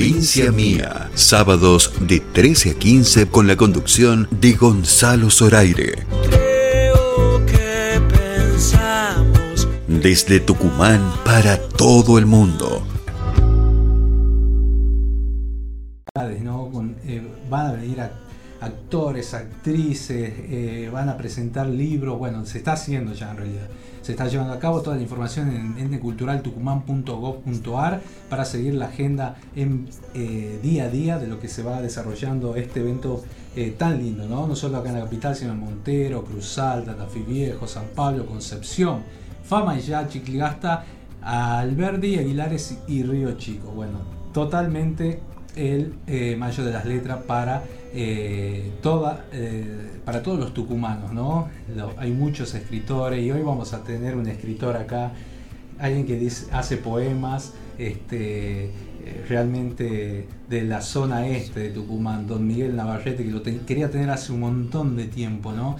Provincia Mía, sábados de 13 a 15 con la conducción de Gonzalo Zoraire. Creo que pensamos. Desde Tucumán para todo el mundo. ¿no? Con, eh, van a venir a- actores, actrices, eh, van a presentar libros, bueno, se está haciendo ya en realidad. Se está llevando a cabo toda la información en enteculturaltucumán.gov.ar para seguir la agenda en eh, día a día de lo que se va desarrollando este evento eh, tan lindo, ¿no? No solo acá en la capital, sino en Montero, Cruz Alta, Tafí Viejo, San Pablo, Concepción, Fama y ya, Chicligasta, Alberdi, Aguilares y Río Chico. Bueno, totalmente el Mayo de las Letras para, eh, eh, para todos los tucumanos, ¿no? Hay muchos escritores y hoy vamos a tener un escritor acá, alguien que hace poemas, este, eh, realmente de la zona este de Tucumán, don Miguel Navarrete, que lo quería tener hace un montón de tiempo, ¿no?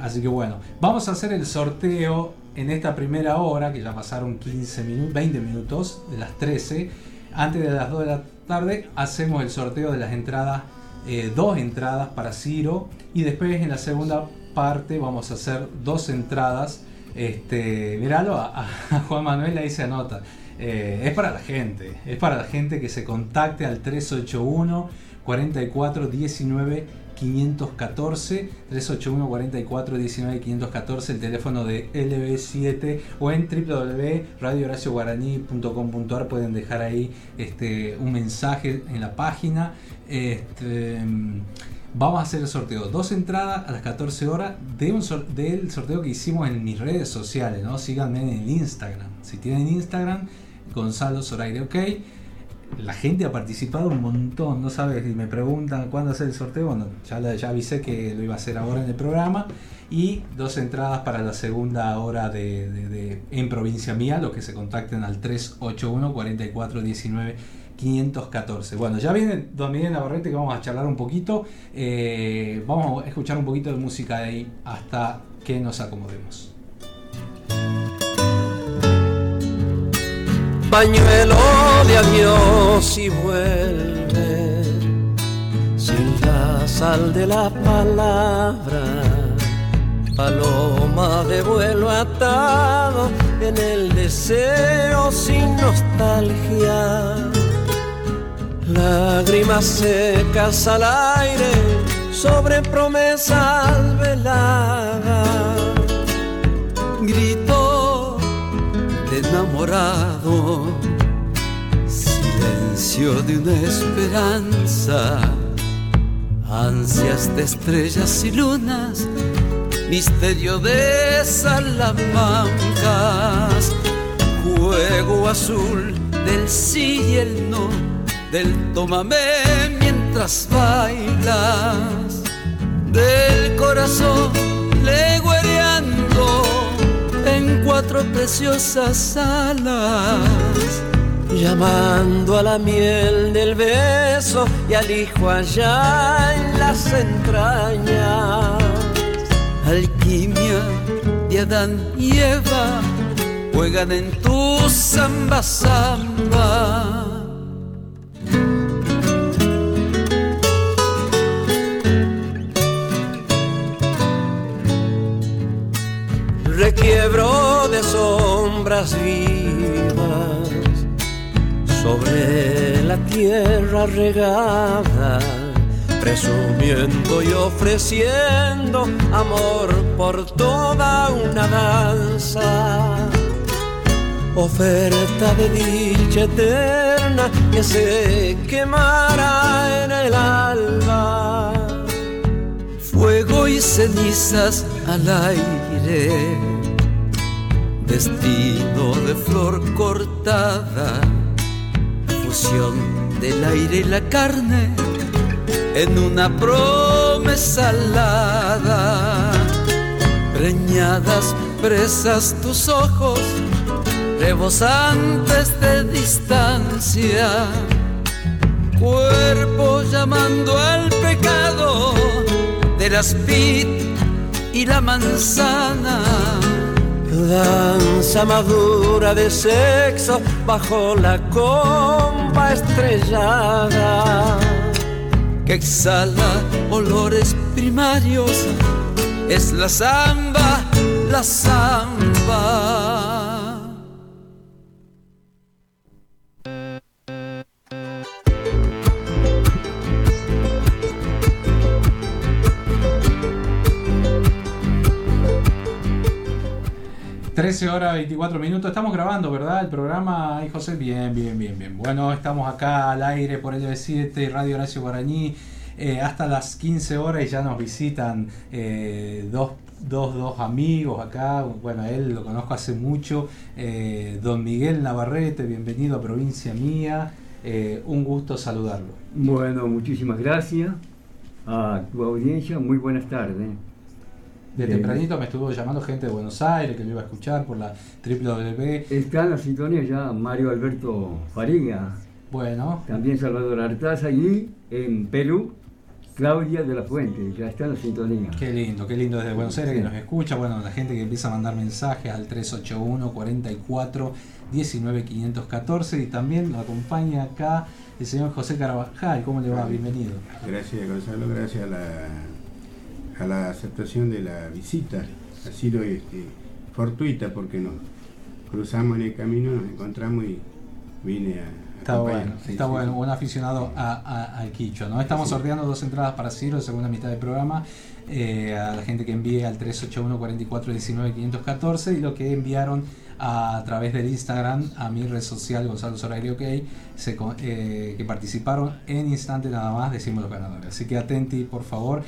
Así que bueno, vamos a hacer el sorteo en esta primera hora, que ya pasaron 15 minutos, 20 minutos de las 13. Antes de las 2 de la tarde hacemos el sorteo de las entradas, eh, dos entradas para Ciro y después en la segunda parte vamos a hacer dos entradas. Este, míralo, a, Juan Manuel ahí se anota. Eh, es para la gente, es para la gente que se contacte al 381 44 19 514 381 44 19 514 el teléfono de LB7 o en www.radiohoracioguaraní.com.ar pueden dejar ahí este, un mensaje en la página este, vamos a hacer el sorteo dos entradas a las 14 horas de un del sorteo que hicimos en mis redes sociales ¿no? síganme en el Instagram si tienen Instagram Gonzalo Zoraire OK la gente ha participado un montón, no sabes, y me preguntan cuándo hacer el sorteo, bueno, ya, ya avisé que lo iba a hacer ahora en el programa, y dos entradas para la segunda hora de, en provincia mía, los que se contacten al 381 4419 514. Bueno, ya viene Don Miguel Navarrete que vamos a charlar un poquito, eh, vamos a escuchar un poquito de música de ahí hasta que nos acomodemos. Pañuelo de adiós y vuelve sin la sal de la palabra. Paloma de vuelo atado en el deseo sin nostalgia. Lágrimas secas al aire sobre promesas veladas. Grito enamorado, silencio de una esperanza, ansias de estrellas y lunas, misterio de salamancas, juego azul del sí y el no, del tómame mientras bailas, del corazón legüereando en cuatro preciosas alas, llamando a la miel del beso y al hijo allá en las entrañas. Alquimia de Adán y Eva juegan en tu samba samba. Requiebro de sombras vivas sobre la tierra regada, presumiendo y ofreciendo amor por toda una danza. Oferta de dicha eterna que se quemará en el alba fuego y cenizas al aire, destino de flor cortada, fusión del aire y la carne en una promesa alada, preñadas presas tus ojos, rebosantes de distancia, cuerpo llamando al pecado de las vid y la manzana, Danza madura de sexo bajo la comba estrellada que exhala olores primarios. Es la samba, la samba. 13 horas 24 minutos. Estamos grabando, ¿verdad? El programa, ahí José. Bien, bien, bien, bien. Bueno, estamos acá al aire por LB7, Radio Horacio Guaraní, eh, hasta las 15 horas y ya nos visitan eh, dos, dos, amigos acá. Bueno, él lo conozco hace mucho. Eh, don Miguel Navarrete, bienvenido a Provincia Mía. un gusto saludarlo. Bueno, muchísimas gracias a tu audiencia. Muy buenas tardes. De tempranito me estuvo llamando gente de Buenos Aires que me iba a escuchar por la www. Está en la sintonía ya Mario Alberto Fariga. Bueno. También Salvador Artaza y en Perú Claudia de la Fuente, ya está en la sintonía. Qué lindo, qué lindo desde Buenos Aires que nos escucha. Bueno, la gente que empieza a mandar mensajes al 381 44 19 514 y también nos acompaña acá el señor José Carabajal. ¿Cómo le va? Bienvenido. Gracias Gonzalo, gracias a la a la aceptación de la visita. Ha sido este, fortuita porque nos cruzamos en el camino, nos encontramos y vine a... Está bueno, está bueno, un aficionado al quicho, ¿no? Estamos sorteando dos entradas para Ciro segunda mitad del programa, eh, a la gente que envíe al 381 44 19 514 y lo que enviaron a, través del Instagram a mi red social Gonzalo Sorario OK, se, eh, que participaron en instante nada más, decimos los ganadores. Así que atenti, por favor.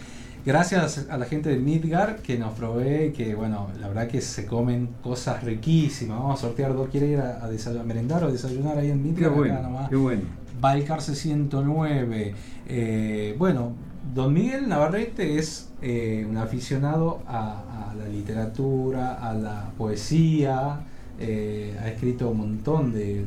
Gracias a la gente de Midgar que nos provee, que bueno, la verdad que se comen cosas riquísimas. Vamos a sortear dos. ¿Quiere ir a, merendar o desayunar ahí en Midgar? Qué bueno, qué bueno. Valcarce 109. Eh, bueno, Don Miguel Navarrete es eh, un aficionado a, la literatura, a la poesía, eh, ha escrito un montón de,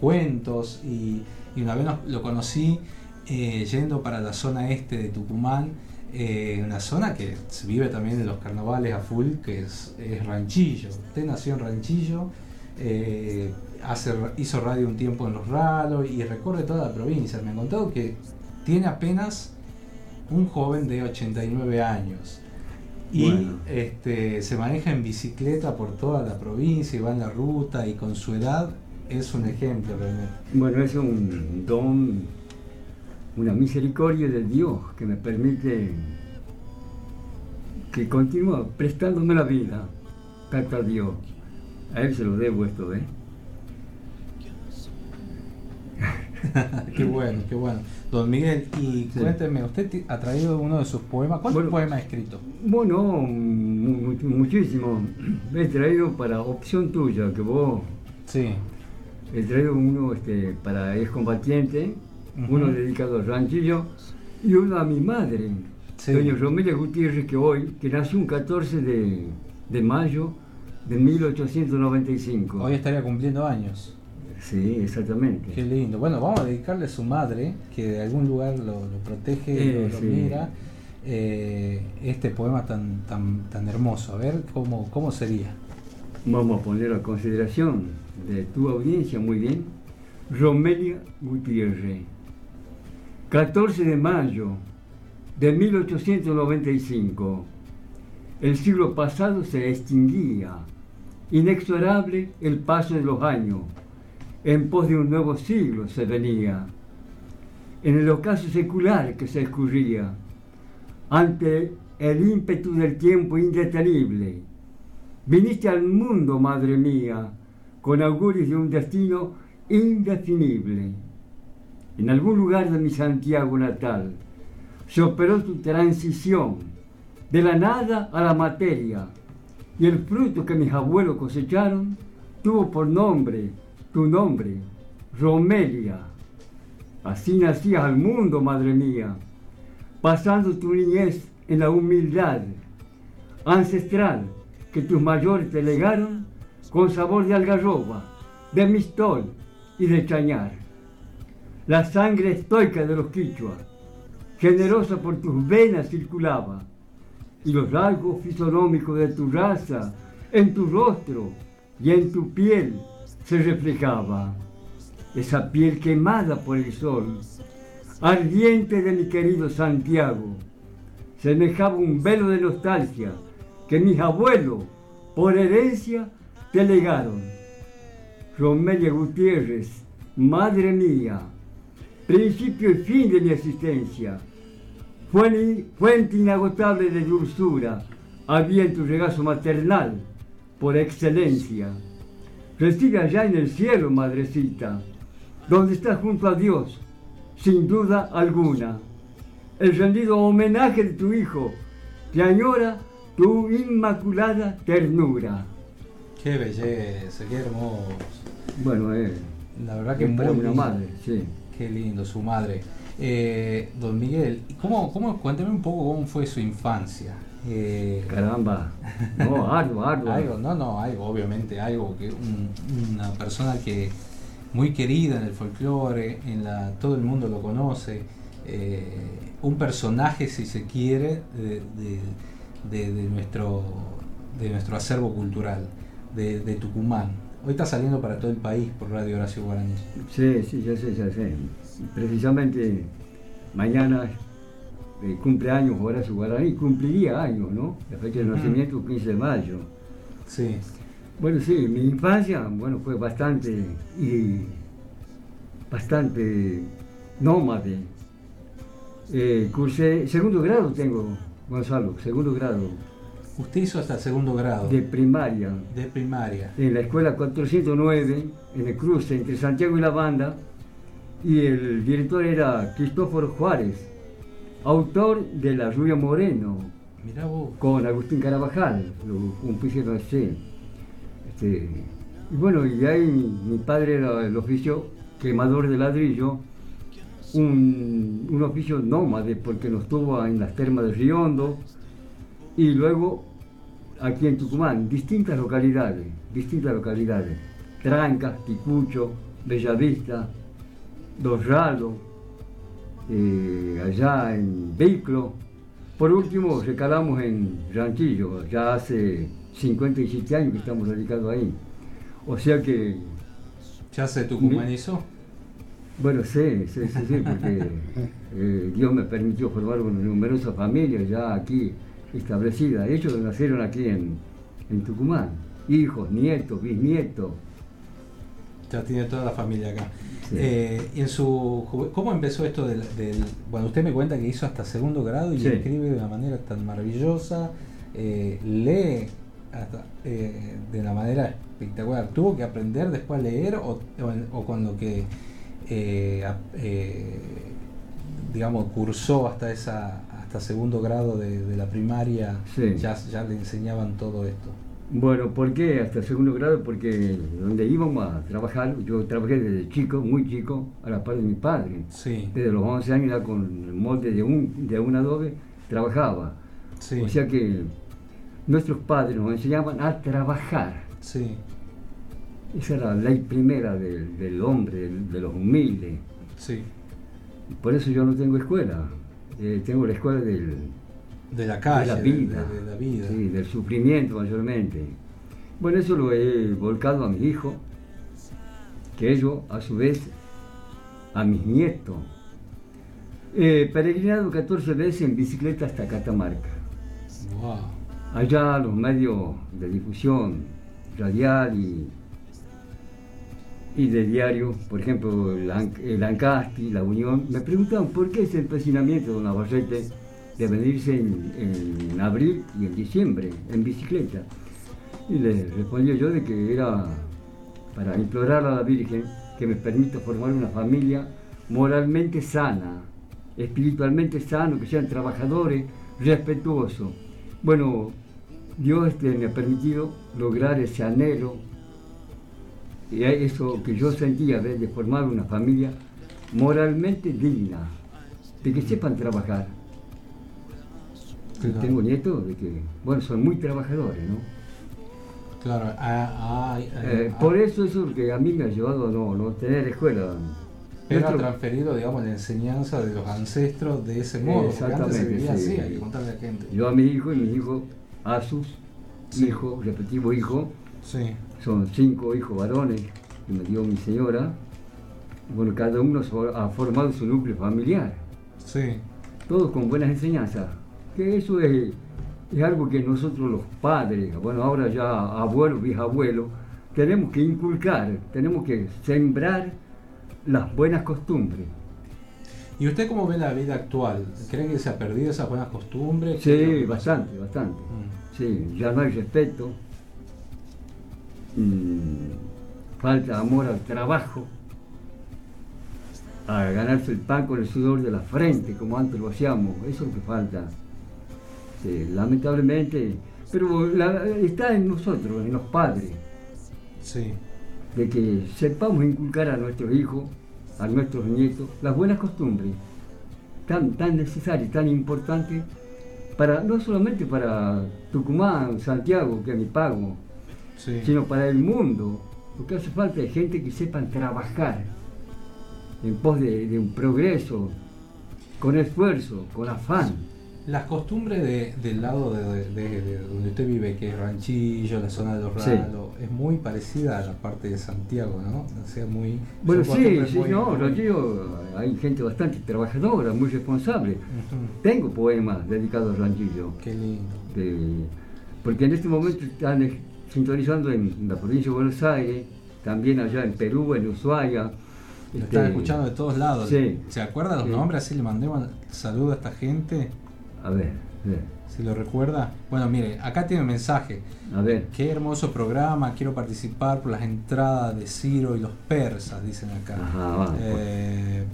cuentos y, y, una vez lo conocí eh, yendo para la zona este de Tucumán, eh, una zona que se vive también en los carnavales a full, que es, Ranchillo. Usted nació en Ranchillo, eh, hace, hizo radio un tiempo en Los Ralos y recorre toda la provincia. Me han contado que tiene apenas un joven de 89 años. Y este, se maneja en bicicleta por toda la provincia y va en la ruta y con su edad es un ejemplo realmente. Bueno, es un don una misericordia de Dios que me permite que continúe prestándome la vida. Canta Dios. A Él se lo debo esto, ¿eh? qué bueno, qué bueno. Don Miguel, y cuénteme, usted ha traído uno de sus poemas. ¿Cuántos poemas ha escrito? Bueno, muchísimo. He traído para opción tuya, que vos. Sí. He traído uno este, para excombatiente uno dedicado al ranchillo y uno a mi madre, doña Romelia Gutiérrez, que hoy, que nació un 14 de, mayo de 1895. Hoy estaría cumpliendo años. Sí, exactamente. Qué lindo. Bueno, vamos a dedicarle a su madre, que de algún lugar lo, protege, lo, mira, eh, este poema tan, tan, tan hermoso. A ver cómo, cómo sería. Vamos a poner a consideración de tu audiencia, muy bien. Romelia Gutiérrez. 14 de mayo de 1895. El siglo pasado se extinguía, inexorable el paso de los años, en pos de un nuevo siglo se venía. En el ocaso secular que se escurría, ante el ímpetu del tiempo indetenible, viniste al mundo, madre mía, con augurios de un destino indefinible en algún lugar de mi Santiago natal, se operó tu transición de la nada a la materia y el fruto que mis abuelos cosecharon tuvo por nombre, tu nombre, Romelia. Así nacías al mundo, madre mía, pasando tu niñez en la humildad ancestral que tus mayores te legaron con sabor de algarroba, de mistol y de chañar la sangre estoica de los quichuas, generosa por tus venas circulaba, y los rasgos fisonómicos de tu raza En tu rostro y en tu piel se reflejaba esa piel quemada por el sol, ardiente de mi querido Santiago. Semejaba un velo de nostalgia que mis abuelos, por herencia, te legaron. Romelia Gutiérrez, madre mía, principio y fin de mi existencia, fuente inagotable de dulzura, había en tu regazo maternal, por excelencia. Recibe allá en el cielo, madrecita, donde estás junto a Dios, sin duda alguna. El rendido homenaje de tu hijo, que añora tu inmaculada ternura. Qué belleza, qué hermoso. Bueno, eh, la verdad que muy una madre, sí. Qué lindo, su madre. Eh, don Miguel, ¿cómo, cómo, cuénteme un poco cómo fue su infancia. Eh, Caramba, no, algo, algo. no, no, algo, obviamente, algo que una persona que muy querida en el folclore, en la, todo el mundo lo conoce, eh, un personaje, si se quiere, de, nuestro, de nuestro acervo cultural, de, Tucumán. Hoy está saliendo para todo el país por Radio Horacio Guaraní. Sí, sí, ya sé, ya sé. Precisamente mañana eh, cumpleaños Horacio Guaraní, cumpliría años, ¿no? La fecha de nacimiento, 15 de mayo. Sí. Bueno, sí, mi infancia, bueno, fue bastante, y bastante nómade. Eh, cursé, segundo grado tengo, Gonzalo, segundo grado. ¿Usted hizo hasta segundo grado? De primaria. De primaria. En la escuela 409, en el cruce entre Santiago y la banda, y el director era Cristóforo Juárez, autor de La Rubia Moreno, Mirá vos. con Agustín Carabajal, un pusieron así. Este, y bueno, y ahí mi, padre era el oficio quemador de ladrillo, un, un, oficio nómade porque nos tuvo en las termas de Riondo y luego aquí en Tucumán, distintas localidades, distintas localidades, Trancas, Ticucho, Bellavista, Dorralo, eh, allá en Vehículo. Por último, recalamos en Ranchillo, ya hace 57 años que estamos radicados ahí. O sea que... ¿Ya se tucumanizó? Bueno, sí, sí, sí, sí porque eh, Dios me permitió formar una numerosa familia ya aquí establecida. Ellos nacieron aquí en, en Tucumán. Hijos, nietos, bisnietos. Ya tiene toda la familia acá. Eh, en su ¿Cómo empezó esto del, Bueno, usted me cuenta que hizo hasta segundo grado y escribe de una manera tan maravillosa, eh, lee eh, de una manera espectacular. ¿Tuvo que aprender después a leer o, con lo que, digamos, cursó hasta esa hasta segundo grado de, la primaria, ya, ya le enseñaban todo esto? Bueno, ¿por qué hasta segundo grado? Porque donde íbamos a trabajar, yo trabajé desde chico, muy chico, a la par de mi padre. Sí. Desde los 11 años ya con el molde de un, de un adobe trabajaba. Sí. O sea que nuestros padres nos enseñaban a trabajar. Sí. Esa era la ley primera del, hombre, de los humildes. Sí. Por eso yo no tengo escuela. Eh, tengo la escuela del, de la calle, de la vida, de, la vida. Sí, del sufrimiento mayormente. Bueno, eso lo he volcado a mi hijo, que ellos a su vez a mis nietos. He peregrinado 14 veces en bicicleta hasta Catamarca. Wow. Allá los medios de difusión radial y, y de diario, por ejemplo el, Ancasti, la Unión, me preguntaban por qué ese empecinamiento de Navarrete de venirse en, abril y en diciembre en bicicleta. Y le respondí yo de que era para implorar a la Virgen que me permita formar una familia moralmente sana, espiritualmente sano, que sean trabajadores, respetuosos. Bueno, Dios este, me ha permitido lograr ese anhelo y eso que yo sentía de formar una familia moralmente digna, de que sepan trabajar tengo nietos de que, bueno, son muy trabajadores, ¿no? Claro, ah, ah, eh, por eso eso que a mí me ha llevado a no, no tener escuela. Pero ha transferido, digamos, la enseñanza de los ancestros de ese modo. Exactamente. Se así, hay que contarle a la gente. Yo a mi hijo y mi hijo, Asus, Sí. hijo, respectivo hijo. Sí. Son cinco hijos varones que me dio mi señora. Bueno, cada uno ha formado su núcleo familiar, Sí. todos con buenas enseñanzas. Que eso es, es algo que nosotros los padres, bueno, ahora ya abuelos, bisabuelos, tenemos que inculcar, tenemos que sembrar las buenas costumbres. ¿Y usted cómo ve la vida actual? ¿Cree que se ha perdido esas buenas costumbres? Sí, bastante, bastante. Mm. Sí, ya no hay respeto, mm, falta amor al trabajo, a ganarse el pan con el sudor de la frente, como antes lo hacíamos, eso es lo que falta. Sí, lamentablemente, pero la- está en nosotros, en los padres, Sí. de que sepamos inculcar a nuestros hijos, a nuestros nietos, las buenas costumbres, tan, tan necesarias, tan importantes, para, no solamente para Tucumán, Santiago, que es mi pago, Sí. sino para el mundo, porque hace falta gente que sepan trabajar en pos de, de un progreso, con esfuerzo, con afán. Las costumbres de- del lado de, de- de donde usted vive, que es Ranchillo, la zona de los Sí. Ralos, es muy parecida a la parte de Santiago, ¿no? O sea, muy. Bueno, sí, sí, muy- no, Ranchillo, hay gente bastante trabajadora, muy responsable. Tengo poemas dedicados a Ranchillo. Qué lindo. porque en este momento están sintonizando en la provincia de Buenos Aires, también allá en Perú, en Ushuaia. Lo este, están escuchando de todos lados. Sí. ¿Se acuerda los Sí. nombres? Así le mandé un saludo a esta gente. A ver, a ver, Si lo recuerda. Bueno, mire, acá tiene un mensaje. a ver. Qué hermoso programa, quiero participar por las entradas de Ciro y los persas, dicen acá. Ajá, va, Eh,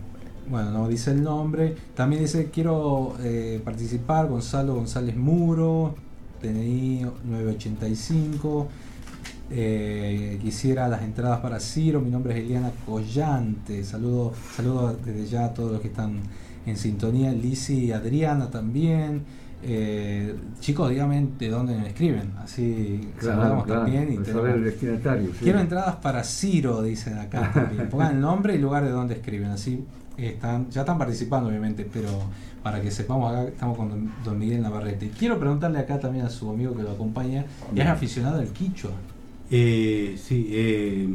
bueno, no dice el nombre. También dice, quiero eh, participar, Gonzalo González Muro, DNI 985. Eh, quisiera las entradas para Ciro, mi nombre es Eliana Collante. Saludo, saludo desde ya a todos los que están en sintonía, Lisi y Adriana también. Eh, chicos, díganme de dónde me escriben, así Claro, saludamos claro, también. Y para tenemos- saber el destinatario. sí. Quiero entradas para Ciro, dicen acá también. Pongan el nombre y lugar de donde escriben, así están, ya están participando obviamente, pero para que sepamos acá estamos con don, Miguel Navarrete. Y quiero preguntarle acá también a su amigo que lo acompaña, ¿es Bien. aficionado al quichua? Eh, sí, eh,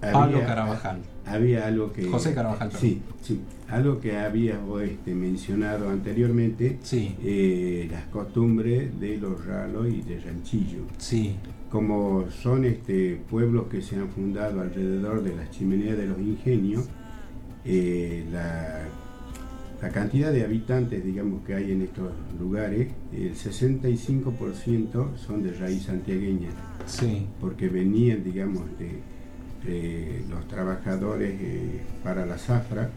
Pablo había- Carabajal. Había algo que. José Carabajal, perdón. Sí, sí. Algo que había vos, este, mencionado anteriormente, Sí, eh, las costumbres de los ralos y de Ranchillo. sí, Como son este, pueblos que se han fundado alrededor de las chimeneas de los ingenios, eh, la, la cantidad de habitantes, digamos, que hay en estos lugares, el 65% son de raíz santiagueña sí, porque venían, digamos, de, de los trabajadores eh, para la zafra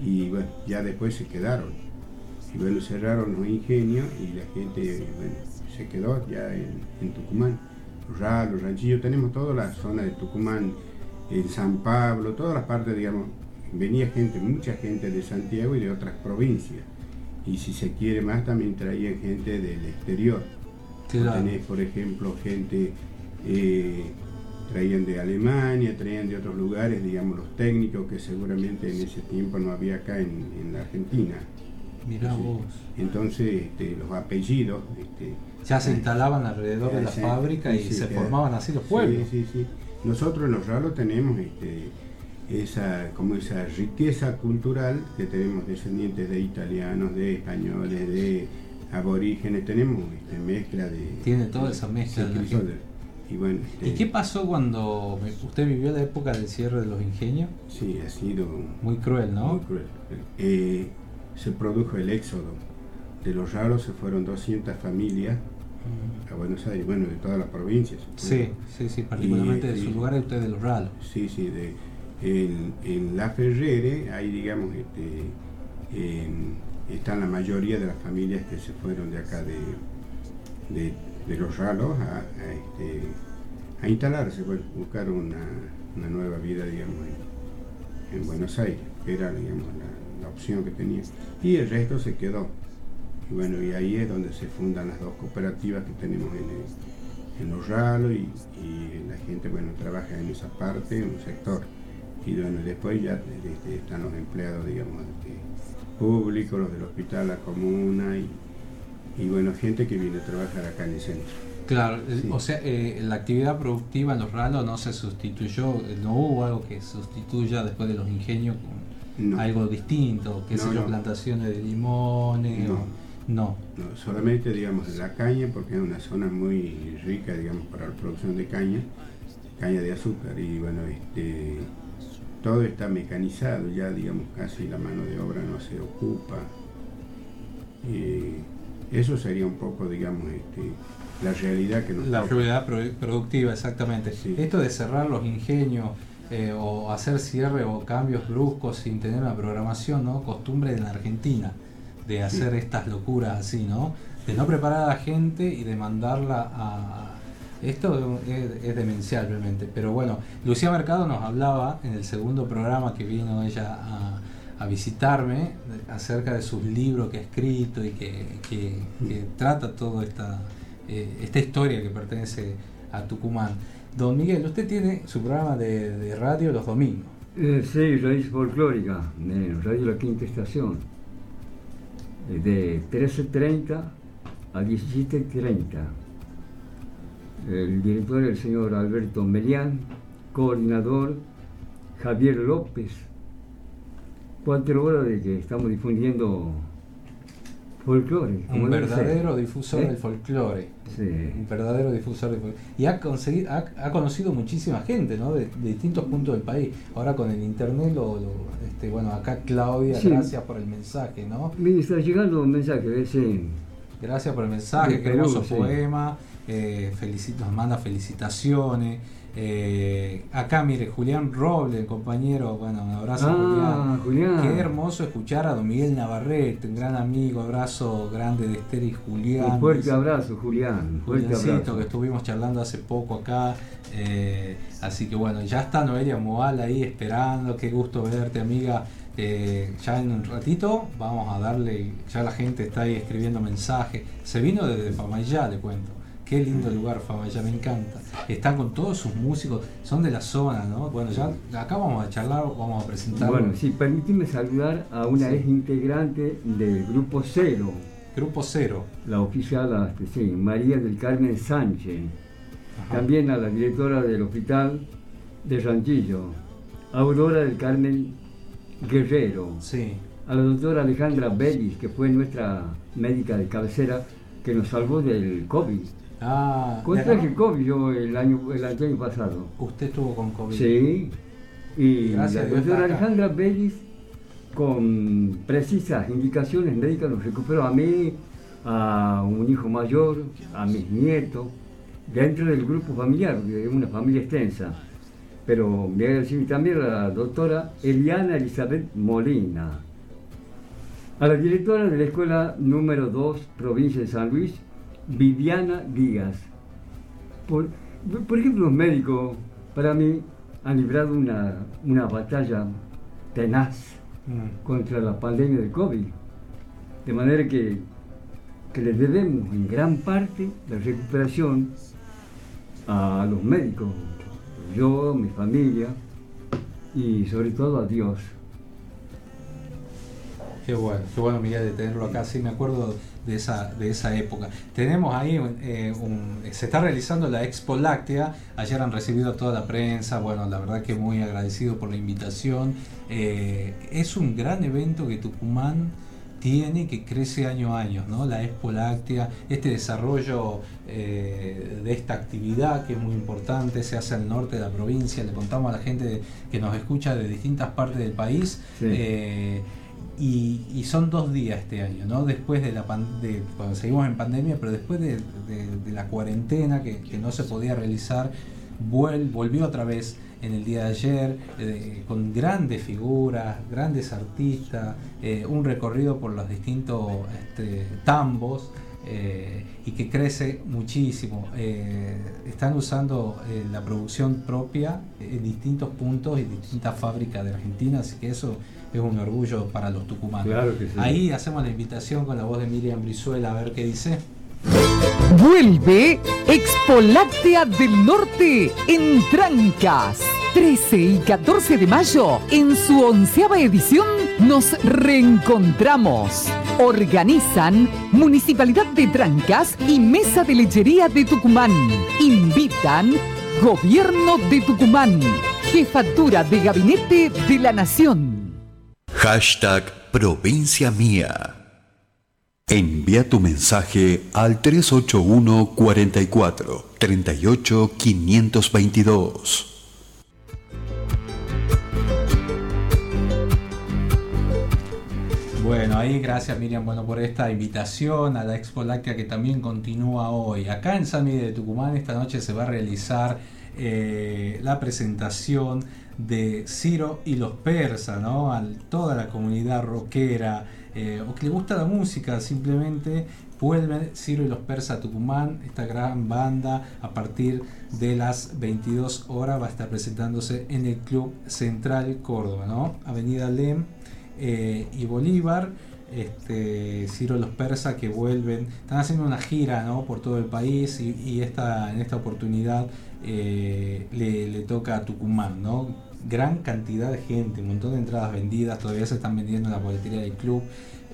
y bueno, ya después se quedaron. Y bueno, cerraron los ingenios y la gente bueno, se quedó ya en, en Tucumán. Los ranchillos, tenemos toda la zona de Tucumán, en San Pablo, todas las partes, digamos, venía gente, mucha gente de Santiago y de otras provincias. Y si se quiere más, también traían gente del exterior. claro. Tenés, por ejemplo, gente, eh, traían de Alemania, traían de otros lugares, digamos, los técnicos que seguramente en ese tiempo no había acá en, en la Argentina. Mirá vos. Entonces, este, los apellidos... Este, Ya se instalaban alrededor de la Sí, fábrica y sí, se sí, formaban así los pueblos. Sí, sí, sí. Nosotros en los ralos tenemos este, esa, como esa riqueza cultural que tenemos descendientes de italianos, de españoles, de aborígenes, tenemos este, mezcla de... Tiene toda esa mezcla de. Y bueno, este, ¿Y qué pasó cuando usted vivió la época del cierre de los ingenios? Sí, ha sido Muy cruel, ¿no? muy cruel. Eh, se produjo el éxodo. De los raros se fueron 200 familias a Buenos Aires, bueno, de todas las provincias. Sí, sí, sí, particularmente Y- de y- su lugar de ustedes de los ralos. Sí, sí, de, en, La Ferrere, ahí digamos, este, en- están la mayoría de las familias que se fueron de acá de, de, los ralos a, este, a instalarse, bueno, buscar una, una nueva vida, digamos, en, en Buenos Aires, que era, digamos, la, opción que tenía. Y el resto se quedó. Y bueno, y ahí es donde se fundan las dos cooperativas que tenemos en, en los ralos y, y la gente, bueno, trabaja en esa parte, en un sector. Y bueno, después ya este, están los empleados, digamos, este, públicos, los del hospital, la comuna y, y bueno, gente que viene a trabajar acá en el centro. Claro, o sea, eh, la actividad productiva en los ralos no se sustituyó, no hubo algo que sustituya después de los ingenios con algo distinto, que sé yo, plantaciones de limones. No. no. solamente digamos la caña, porque es una zona muy rica, digamos, para la producción de caña, caña de azúcar, y bueno, este, todo está mecanizado, ya digamos, casi la mano de obra no se ocupa. eso sería un poco, digamos, este, la realidad que nos La realidad productiva, exactamente. Esto de cerrar los ingenios eh, o hacer cierre o cambios bruscos sin tener una programación, ¿no? Costumbre en la Argentina de hacer estas locuras así, ¿no? De no preparar a la gente y de mandarla a... Esto es, demencial realmente, pero bueno, Lucía Mercado nos hablaba en el segundo programa que vino ella a, visitarme acerca de sus libros que ha escrito y que, trata toda esta, eh, esta historia que pertenece a Tucumán. Don Miguel, usted tiene su programa de, radio los domingos. Eh, sí, Raíz Folclórica, Radio La Quinta Estación de 13.30 a 17.30. El director el señor Alberto Melián, coordinador Javier López. Cuatro horas de que estamos difundiendo folclore. Un verdadero difusor ¿Eh? del folclore. Sí. Un verdadero difusor del folclore. Y ha, conseguido, ha, conocido muchísima gente, ¿no? De, distintos puntos del país. Ahora con el internet, lo, este, bueno, acá Claudia, gracias por el mensaje, ¿no? Me está llegando un mensaje, sí. Gracias por el mensaje, qué hermoso poema. Eh, nos manda felicitaciones. Eh, acá, mire, Julián Roble, compañero, bueno, un abrazo ah, Julián. Qué hermoso escuchar a don Miguel Navarrete, un gran amigo, abrazo grande de Esther y Julián. Un fuerte abrazo, Julián. Fuerte abrazo. que estuvimos charlando hace poco acá. Eh, así que bueno, ya está Noelia Moal ahí esperando, qué gusto verte, amiga. Eh, ya en un ratito vamos a darle, ya la gente está ahí escribiendo mensajes. Se vino desde Famayá, le cuento. Qué lindo lugar, ya me encanta. Están con todos sus músicos, son de la zona, ¿no? Bueno, ya acá vamos a charlar, vamos a presentar. Bueno, sí, permíteme saludar a una ex integrante del Grupo Cero. Grupo Cero. La oficial, este, sí, María del Carmen Sánchez. También a la directora del Hospital de Ranchillo, Aurora del Carmen Guerrero. Sí. A la doctora Alejandra Bellis, que fue nuestra médica de cabecera, que nos salvó del COVID. Ah, Contraje COVID yo el año, el año pasado. ¿Usted estuvo con COVID? Sí. Y la doctora Alejandra Bellis, con precisas indicaciones médicas, nos recuperó a mí, a un hijo mayor, a mis nietos, dentro del grupo familiar, de una familia extensa. Pero me agradecí también a la doctora Eliana Elizabeth Molina, a la directora de la escuela número 2, provincia de San Luis, Viviana Díaz. Por, ejemplo, los médicos, para mí, han librado una, batalla tenaz mm. contra la pandemia de COVID. De manera que, que les debemos en gran parte la recuperación a los médicos, yo, mi familia y sobre todo a Dios. Qué bueno, qué bueno Miguel de tenerlo acá, sí me acuerdo de esa, de esa época. Tenemos ahí, eh, se está realizando la Expo Láctea, ayer han recibido toda la prensa, bueno, la verdad que muy agradecido por la invitación. Eh, es un gran evento que Tucumán tiene que crece año a año, ¿no? La Expo Láctea, este desarrollo eh, de esta actividad que es muy importante, se hace al norte de la provincia, le contamos a la gente que nos escucha de distintas partes del país. Y, son dos días este año, ¿no? Después de la cuando seguimos en pandemia, pero después de, la cuarentena que, no se podía realizar, volvió otra vez en el día de ayer eh, con grandes figuras, grandes artistas, eh, un recorrido por los distintos este, tambos. Eh, y que crece muchísimo. están usando la producción propia en distintos puntos y distintas fábricas de Argentina, así que eso es un orgullo para los tucumanos. Ahí hacemos la invitación con la voz de Miriam Brizuela a ver qué dice. Vuelve Expo Láctea del Norte en Trancas. 13 y 14 de mayo, en su onceava edición, nos reencontramos Organizan Municipalidad de Trancas y Mesa de Lechería de Tucumán. Invitan Gobierno de Tucumán. Jefatura de Gabinete de la Nación. Hashtag Provincia Mía. Envía tu mensaje al 381 44 38 522. Bueno, ahí gracias Miriam bueno, por esta invitación a la Expo Láctea que también continúa hoy. Acá en San Miguel de Tucumán esta noche se va a realizar eh, la presentación de Ciro y los persas, ¿no? A toda la comunidad rockera eh, o que le gusta la música simplemente vuelven Ciro y los persas a Tucumán, esta gran banda a partir de las 22 horas va a estar presentándose en el Club Central Córdoba, ¿no? Avenida Lem eh, y Bolívar. Este, Ciro los persas que vuelven, están haciendo una gira ¿no? por todo el país y, esta, en esta oportunidad eh, le, toca a Tucumán, ¿no? Gran cantidad de gente, un montón de entradas vendidas, todavía se están vendiendo en la boletería del club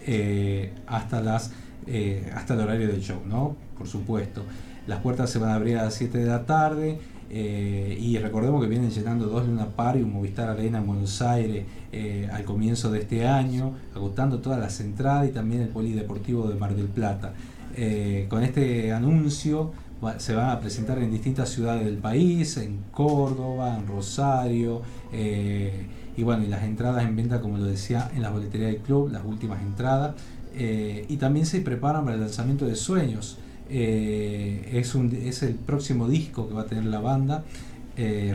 eh, hasta, las, hasta el horario del show, ¿no? Por supuesto. Las puertas se van a abrir a las 7 de la tarde. Eh, y recordemos que vienen llenando dos Luna Park y un Movistar Arena en Buenos Aires eh, al comienzo de este año, agotando todas las entradas y también el Polideportivo de Mar del Plata. Eh, con este anuncio se van a presentar en distintas ciudades del país, en Córdoba, en Rosario, y bueno, y las entradas en venta, como lo decía, en la boletería del club, las últimas entradas, y también se preparan para el lanzamiento de Sueños. Eh, es, un, es el próximo disco que va a tener la banda, eh,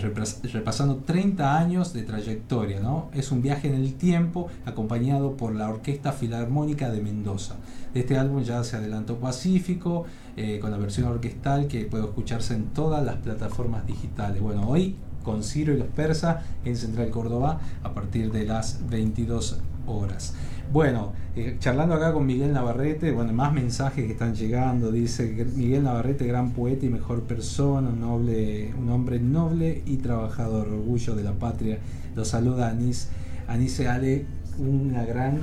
repasando 30 años de trayectoria. ¿no? Es un viaje en el tiempo acompañado por la Orquesta Filarmónica de Mendoza. De este álbum ya se adelantó Pacífico, eh, con la versión orquestal que puede escucharse en todas las plataformas digitales. Bueno, hoy con Ciro y los Persas en Central Córdoba a partir de las 22 horas. Bueno, eh, charlando acá con Miguel Navarrete, bueno, más mensajes que están llegando. Dice Miguel Navarrete, gran poeta y mejor persona, un, hombre noble y trabajador, orgullo de la patria. Lo saluda Anis, Anise Ale, una gran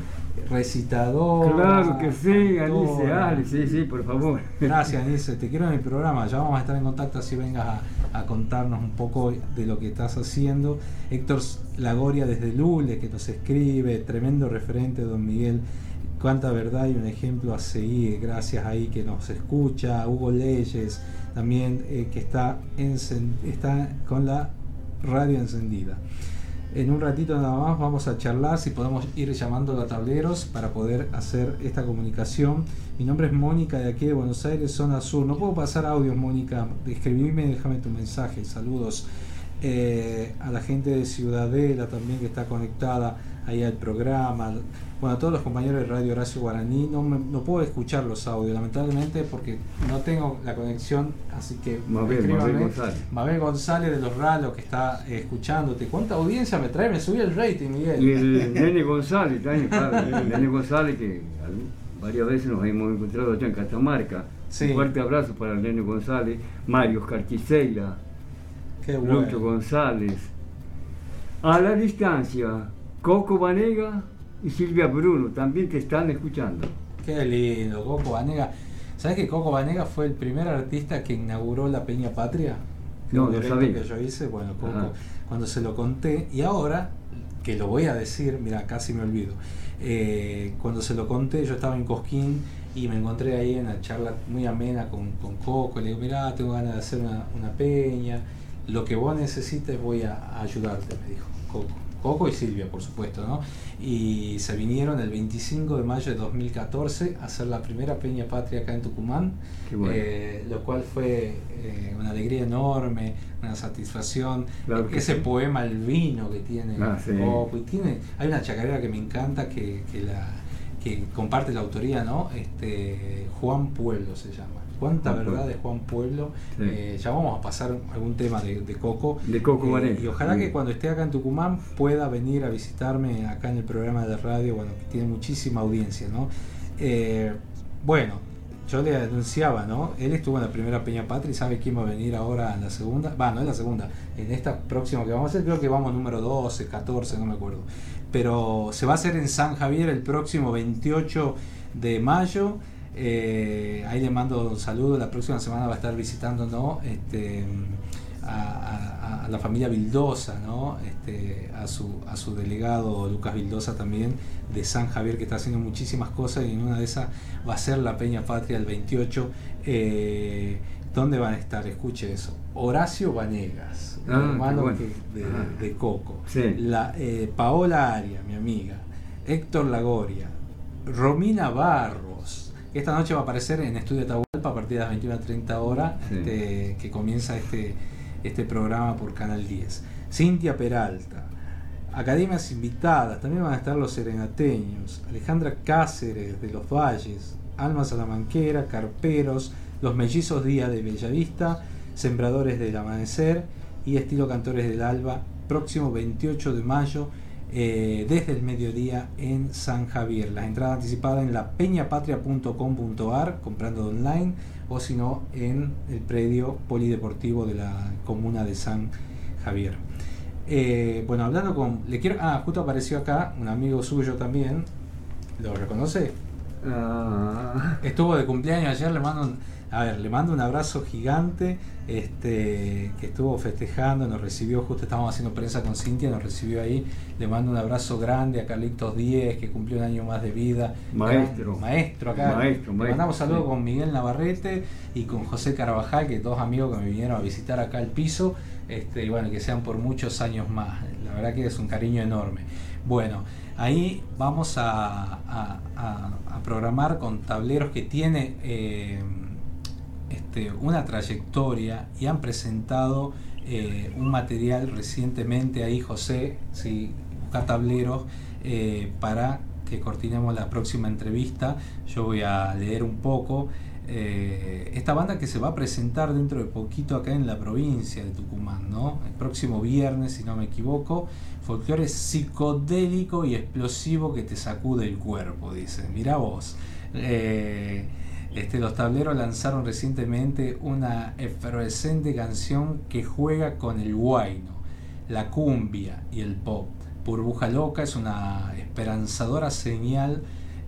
recitadora. Claro que sí, Anice Ale, sí, sí, por favor. Gracias, Anice, te quiero en el programa. Ya vamos a estar en contacto así vengas a a contarnos un poco de lo que estás haciendo. Héctor Lagoria desde Lule, que nos escribe, tremendo referente, don Miguel. Cuánta verdad y un ejemplo a seguir, gracias ahí que nos escucha. Hugo Leyes, también eh, que está, está con la radio encendida. En un ratito nada más vamos a charlar si podemos ir llamando a tableros para poder hacer esta comunicación. Mi nombre es Mónica de aquí de Buenos Aires, zona sur. No puedo pasar audios, Mónica. Escribime, déjame tu mensaje. Saludos eh, a la gente de Ciudadela también que está conectada ahí al programa. Bueno, a todos los compañeros de Radio Horacio Guaraní, no, no puedo escuchar los audios, lamentablemente, porque no tengo la conexión, así que Mabel, Mabel González. Mabel González de los Ralos que está eh, escuchándote. ¿Cuánta audiencia me trae? Me subí el rating, Miguel. Y el Nene González, también, el Nene González que varias veces nos hemos encontrado allá en Catamarca. Un fuerte abrazo para el Nene González, Mario Carquiseira, Lucho González. A la distancia, Coco Vanega y Silvia Bruno también te están escuchando. Qué lindo, Coco Vanega. ¿Sabes que Coco Vanega fue el primer artista que inauguró la Peña Patria? No, lo sabía. que yo hice, bueno, Coco, cuando se lo conté, y ahora que lo voy a decir, mira, casi me olvido. Eh, cuando se lo conté, yo estaba en Cosquín y me encontré ahí en una charla muy amena con, con Coco. Le digo, mira, tengo ganas de hacer una, una peña. Lo que vos necesites voy a ayudarte, me dijo Coco. Coco y Silvia, por supuesto, ¿no? Y se vinieron el 25 de mayo de 2014 a hacer la primera Peña Patria acá en Tucumán, eh, lo cual fue eh, una alegría enorme, una satisfacción. Ese poema El vino que tiene ah, Coco, y tiene, hay una chacarera que me encanta que, que la que comparte la autoría, ¿no? Este, Juan Pueblo se llama. Cuánta verdad de Juan Pueblo. Eh, ya vamos a pasar algún tema de, Coco. De Coco eh, Y ojalá que cuando esté acá en Tucumán pueda venir a visitarme acá en el programa de radio, bueno, que tiene muchísima audiencia, ¿no? Eh, bueno, yo le anunciaba, ¿no? Él estuvo en la primera Peña Patria y sabe quién va a venir ahora en la segunda. Va, no en la segunda, en esta próxima que vamos a hacer, creo que vamos número 12, 14, no me acuerdo. Pero se va a hacer en San Javier el próximo 28 de mayo. Eh, ahí le mando un saludo. La próxima semana va a estar visitándonos este, a, la familia Vildosa, ¿no? Este, a, su, a su delegado Lucas Vildosa también de San Javier, que está haciendo muchísimas cosas y en una de esas va a ser la Peña Patria el 28. Eh, ¿Dónde van a estar? Escuche eso. Horacio Vanegas, ah, hermano de, Coco. La, eh, Paola Aria, mi amiga. Héctor Lagoria. Romina Barros. Esta noche va a aparecer en Estudio Atahualpa a partir de las 21 a 30 horas, este, que comienza este, este programa por Canal 10. Cintia Peralta. Academias invitadas, también van a estar los serenateños, Alejandra Cáceres de los Valles, Alma Salamanquera, Carperos, los mellizos Día de Bellavista, Sembradores del Amanecer y Estilo Cantores del Alba, próximo 28 de mayo eh, desde el mediodía en San Javier. Las entradas anticipadas en la peñapatria.com.ar, comprando online, o si no, en el predio polideportivo de la comuna de San Javier. Eh, bueno, hablando con. Le quiero. Ah, justo apareció acá un amigo suyo también. ¿Lo reconoce? Ah. Estuvo de cumpleaños ayer, le mando un a ver, le mando un abrazo gigante, este, que estuvo festejando, nos recibió, justo estábamos haciendo prensa con Cintia, nos recibió ahí, le mando un abrazo grande a Carlitos Díez, que cumplió un año más de vida. Maestro. maestro acá. Maestro, le mandamos saludos con Miguel Navarrete y con José Carabajal, que dos amigos que me vinieron a visitar acá al piso, este, y bueno, que sean por muchos años más. La verdad que es un cariño enorme. Bueno, ahí vamos a, programar con tableros que tiene... Eh, este, una trayectoria y han presentado eh, un material recientemente ahí, José, si busca tableros eh, para que cortinemos la próxima entrevista. Yo voy a leer un poco. Eh, esta banda que se va a presentar dentro de poquito acá en la provincia de Tucumán, ¿no? El próximo viernes, si no me equivoco, folclore psicodélico y explosivo que te sacude el cuerpo, dice. Mira vos. Este, los tableros lanzaron recientemente una efervescente canción que juega con el guayno, la cumbia y el pop. Burbuja Loca es una esperanzadora señal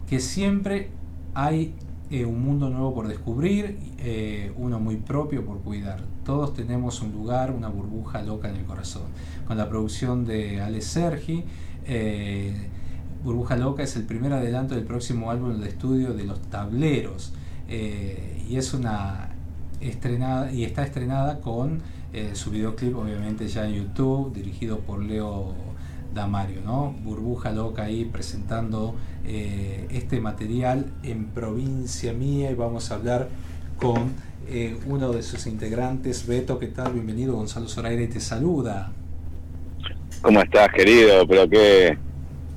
que siempre hay eh, un mundo nuevo por descubrir, eh, uno muy propio por cuidar. Todos tenemos un lugar, una burbuja loca en el corazón. Con la producción de Ale Sergi, eh, Burbuja Loca es el primer adelanto del próximo álbum de estudio de los tableros eh, y es una estrenada y está estrenada con eh, su videoclip obviamente ya en YouTube dirigido por Leo Damario, ¿no? Burbuja loca ahí presentando eh, este material en provincia mía y vamos a hablar con uno de sus integrantes, Beto, ¿qué tal? Bienvenido, Gonzalo Zoraire te saluda. ¿Cómo estás, querido? Pero qué,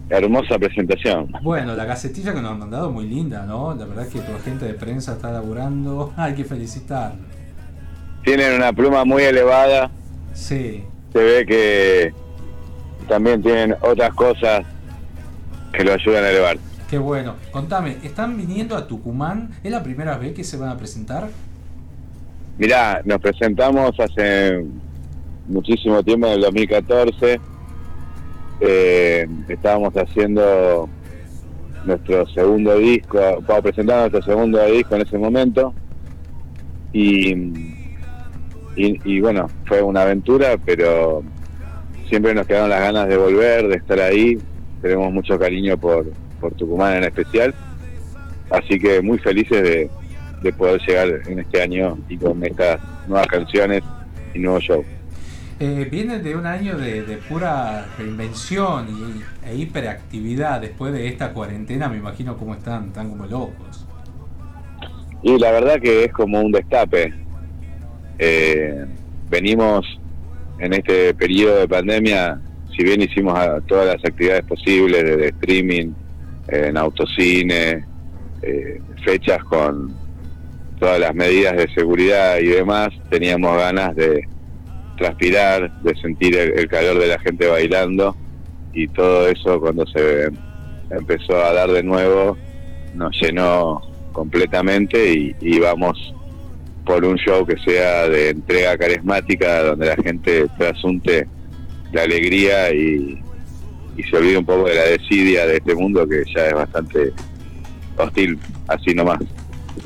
Hermosa presentación. Bueno, la gacetilla que nos han mandado muy linda, ¿no? La verdad es que tu agente de prensa está laburando. Hay que felicitarlo. Tienen una pluma muy elevada. Sí. Se ve que también tienen otras cosas que lo ayudan a elevar. Qué bueno. Contame, ¿están viniendo a Tucumán? ¿Es la primera vez que se van a presentar? Mirá, nos presentamos hace muchísimo tiempo, en el 2014 eh, estábamos haciendo nuestro segundo disco, presentando nuestro segundo disco en ese momento. Y, y, bueno, fue una aventura, pero siempre nos quedaron las ganas de volver, de estar ahí, tenemos mucho cariño por, por Tucumán en especial, así que muy felices de, de poder llegar en este año y con estas nuevas canciones y nuevos shows. Eh, viene de un año de, pura reinvención y, e hiperactividad. Después de esta cuarentena, me imagino cómo están, están como locos. Y la verdad que es como un destape. Eh, venimos en este periodo de pandemia, si bien hicimos todas las actividades posibles, de streaming, en autocine, eh, fechas con todas las medidas de seguridad y demás, teníamos ganas de transpirar, de sentir el, calor de la gente bailando y todo eso cuando se empezó a dar de nuevo nos llenó completamente y, vamos por un show que sea de entrega carismática donde la gente trasunte la alegría y, se olvide un poco de la desidia de este mundo que ya es bastante hostil, así nomás.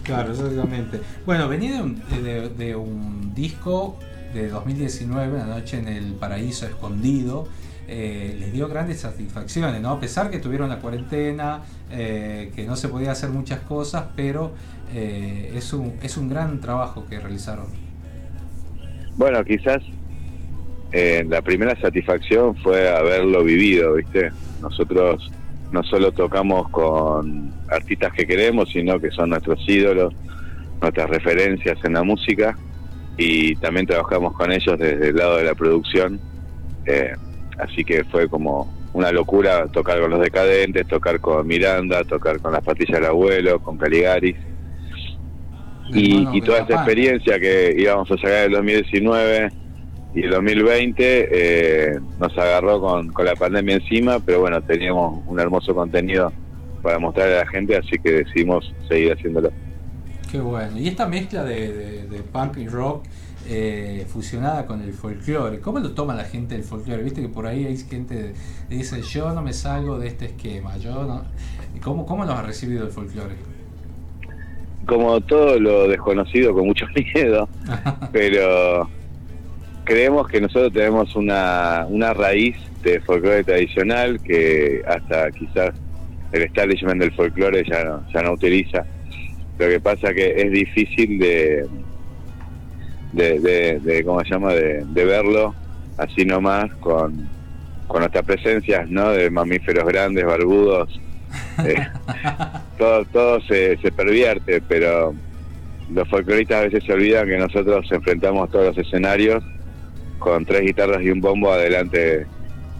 Claro, exactamente. Bueno, vení de un, de, de un disco de 2019, La Noche en el Paraíso Escondido, eh, les dio grandes satisfacciones, ¿no? A pesar que tuvieron la cuarentena, eh, que no se podía hacer muchas cosas, pero eh, es, un, es un gran trabajo que realizaron. Bueno, quizás la primera satisfacción fue haberlo vivido, ¿viste? Nosotros no solo tocamos con artistas que queremos, sino que son nuestros ídolos, nuestras referencias en la música y también trabajamos con ellos desde el lado de la producción. Eh, así que fue como una locura tocar con los decadentes, tocar con Miranda, tocar con las patillas del abuelo, con Caligaris. Y, toda esa experiencia que íbamos a sacar el 2019 y el 2020 eh, nos agarró con, la pandemia encima, pero bueno, teníamos un hermoso contenido para mostrar a la gente, así que decidimos seguir haciéndolo. Qué bueno. Y esta mezcla de, punk y rock eh, fusionada con el folclore, ¿cómo lo toma la gente del folclore? Viste que por ahí hay gente que dice, yo no me salgo de este esquema, yo no... ¿Cómo, cómo lo ha recibido el folclore? Como todo lo desconocido, con mucho miedo, pero creemos que nosotros tenemos una, una raíz de folclore tradicional que hasta quizás el establishment del folclore ya no, ya no utiliza lo que pasa que es difícil de, de, de, ¿cómo se llama?, de, verlo así nomás con, con nuestras presencias, ¿no?, de mamíferos grandes, barbudos. Eh, todo todo se, se pervierte, pero los folcloristas a veces se olvidan que nosotros enfrentamos todos los escenarios con tres guitarras y un bombo adelante,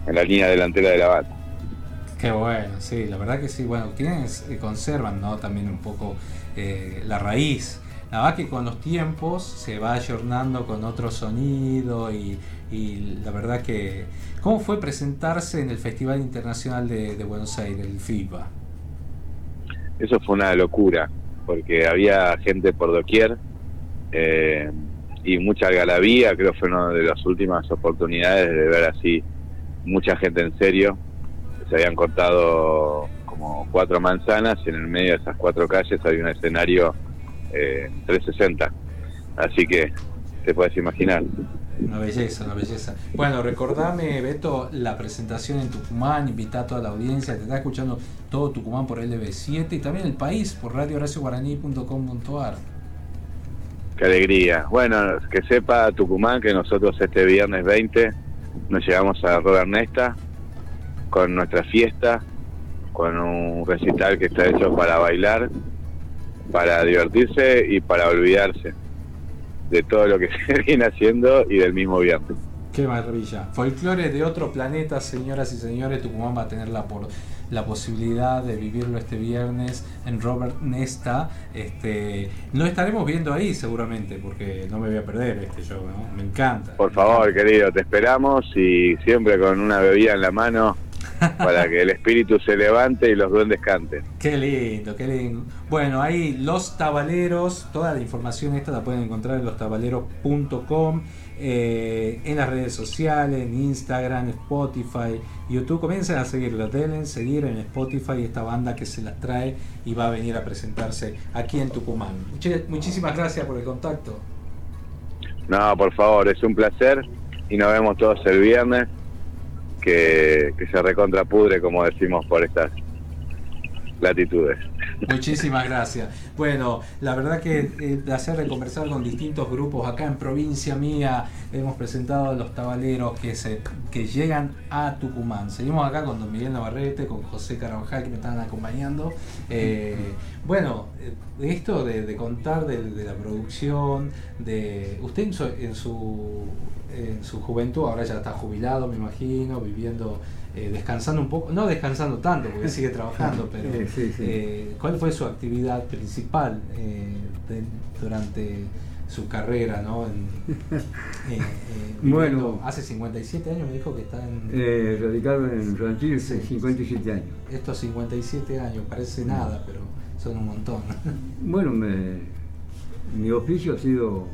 en la línea delantera de la banda. Qué bueno, sí, la verdad que sí. Bueno, tienes, eh, conservan, ¿no? También un poco eh, la raíz. Nada más que con los tiempos se va ayornando con otro sonido y, la verdad que... ¿Cómo fue presentarse en el Festival Internacional de, Buenos Aires, el FIBA? Eso fue una locura, porque había gente por doquier eh, y mucha algarabía, creo que fue una de las últimas oportunidades de ver así mucha gente en serio se habían cortado como cuatro manzanas y en el medio de esas cuatro calles había un escenario eh, 360. Así que te puedes imaginar. Una belleza, una belleza. Bueno, recordame, Beto, la presentación en Tucumán, invita a toda la audiencia, te está escuchando todo Tucumán por LB7 y también el país por radiohoracioguaraní.com.ar. Qué alegría. Bueno, que sepa Tucumán que nosotros este viernes 20 nos llegamos a Roda Ernesta con nuestra fiesta, con un recital que está hecho para bailar, para divertirse y para olvidarse de todo lo que se viene haciendo y del mismo viernes. Qué maravilla. Folclore de otro planeta, señoras y señores. Tucumán va a tener la, por, la posibilidad de vivirlo este viernes en Robert Nesta. Este, no estaremos viendo ahí seguramente, porque no me voy a perder este show, ¿no? Me encanta. Por favor, querido, te esperamos y siempre con una bebida en la mano para que el espíritu se levante y los duendes canten. Qué lindo, qué lindo. Bueno, ahí los tabaleros, toda la información esta la pueden encontrar en lostabaleros.com, eh, en las redes sociales, en Instagram, Spotify, YouTube. Comiencen a seguirlo, denle seguir en Spotify esta banda que se las trae y va a venir a presentarse aquí en Tucumán. Muchísimas gracias por el contacto. No, por favor, es un placer y nos vemos todos el viernes que, se recontrapudre, como decimos, por estas latitudes. Muchísimas gracias. Bueno, la verdad que el placer de conversar con distintos grupos acá en provincia mía. Hemos presentado a los tabaleros que se que llegan a Tucumán. Seguimos acá con don Miguel Navarrete, con José Carabajal que me están acompañando. Eh, bueno, de esto de, contar de, la producción, de usted en su juventud, ahora ya está jubilado, me imagino, viviendo, eh, descansando un poco, no descansando tanto, porque sigue trabajando, pero eh, ¿cuál fue su actividad principal eh, durante su carrera, ¿no? bueno, hace 57 años me dijo que está en... radicado en Ranchillo, hace 57 años. Estos 57 años, parece nada, pero son un montón. bueno, mi oficio ha sido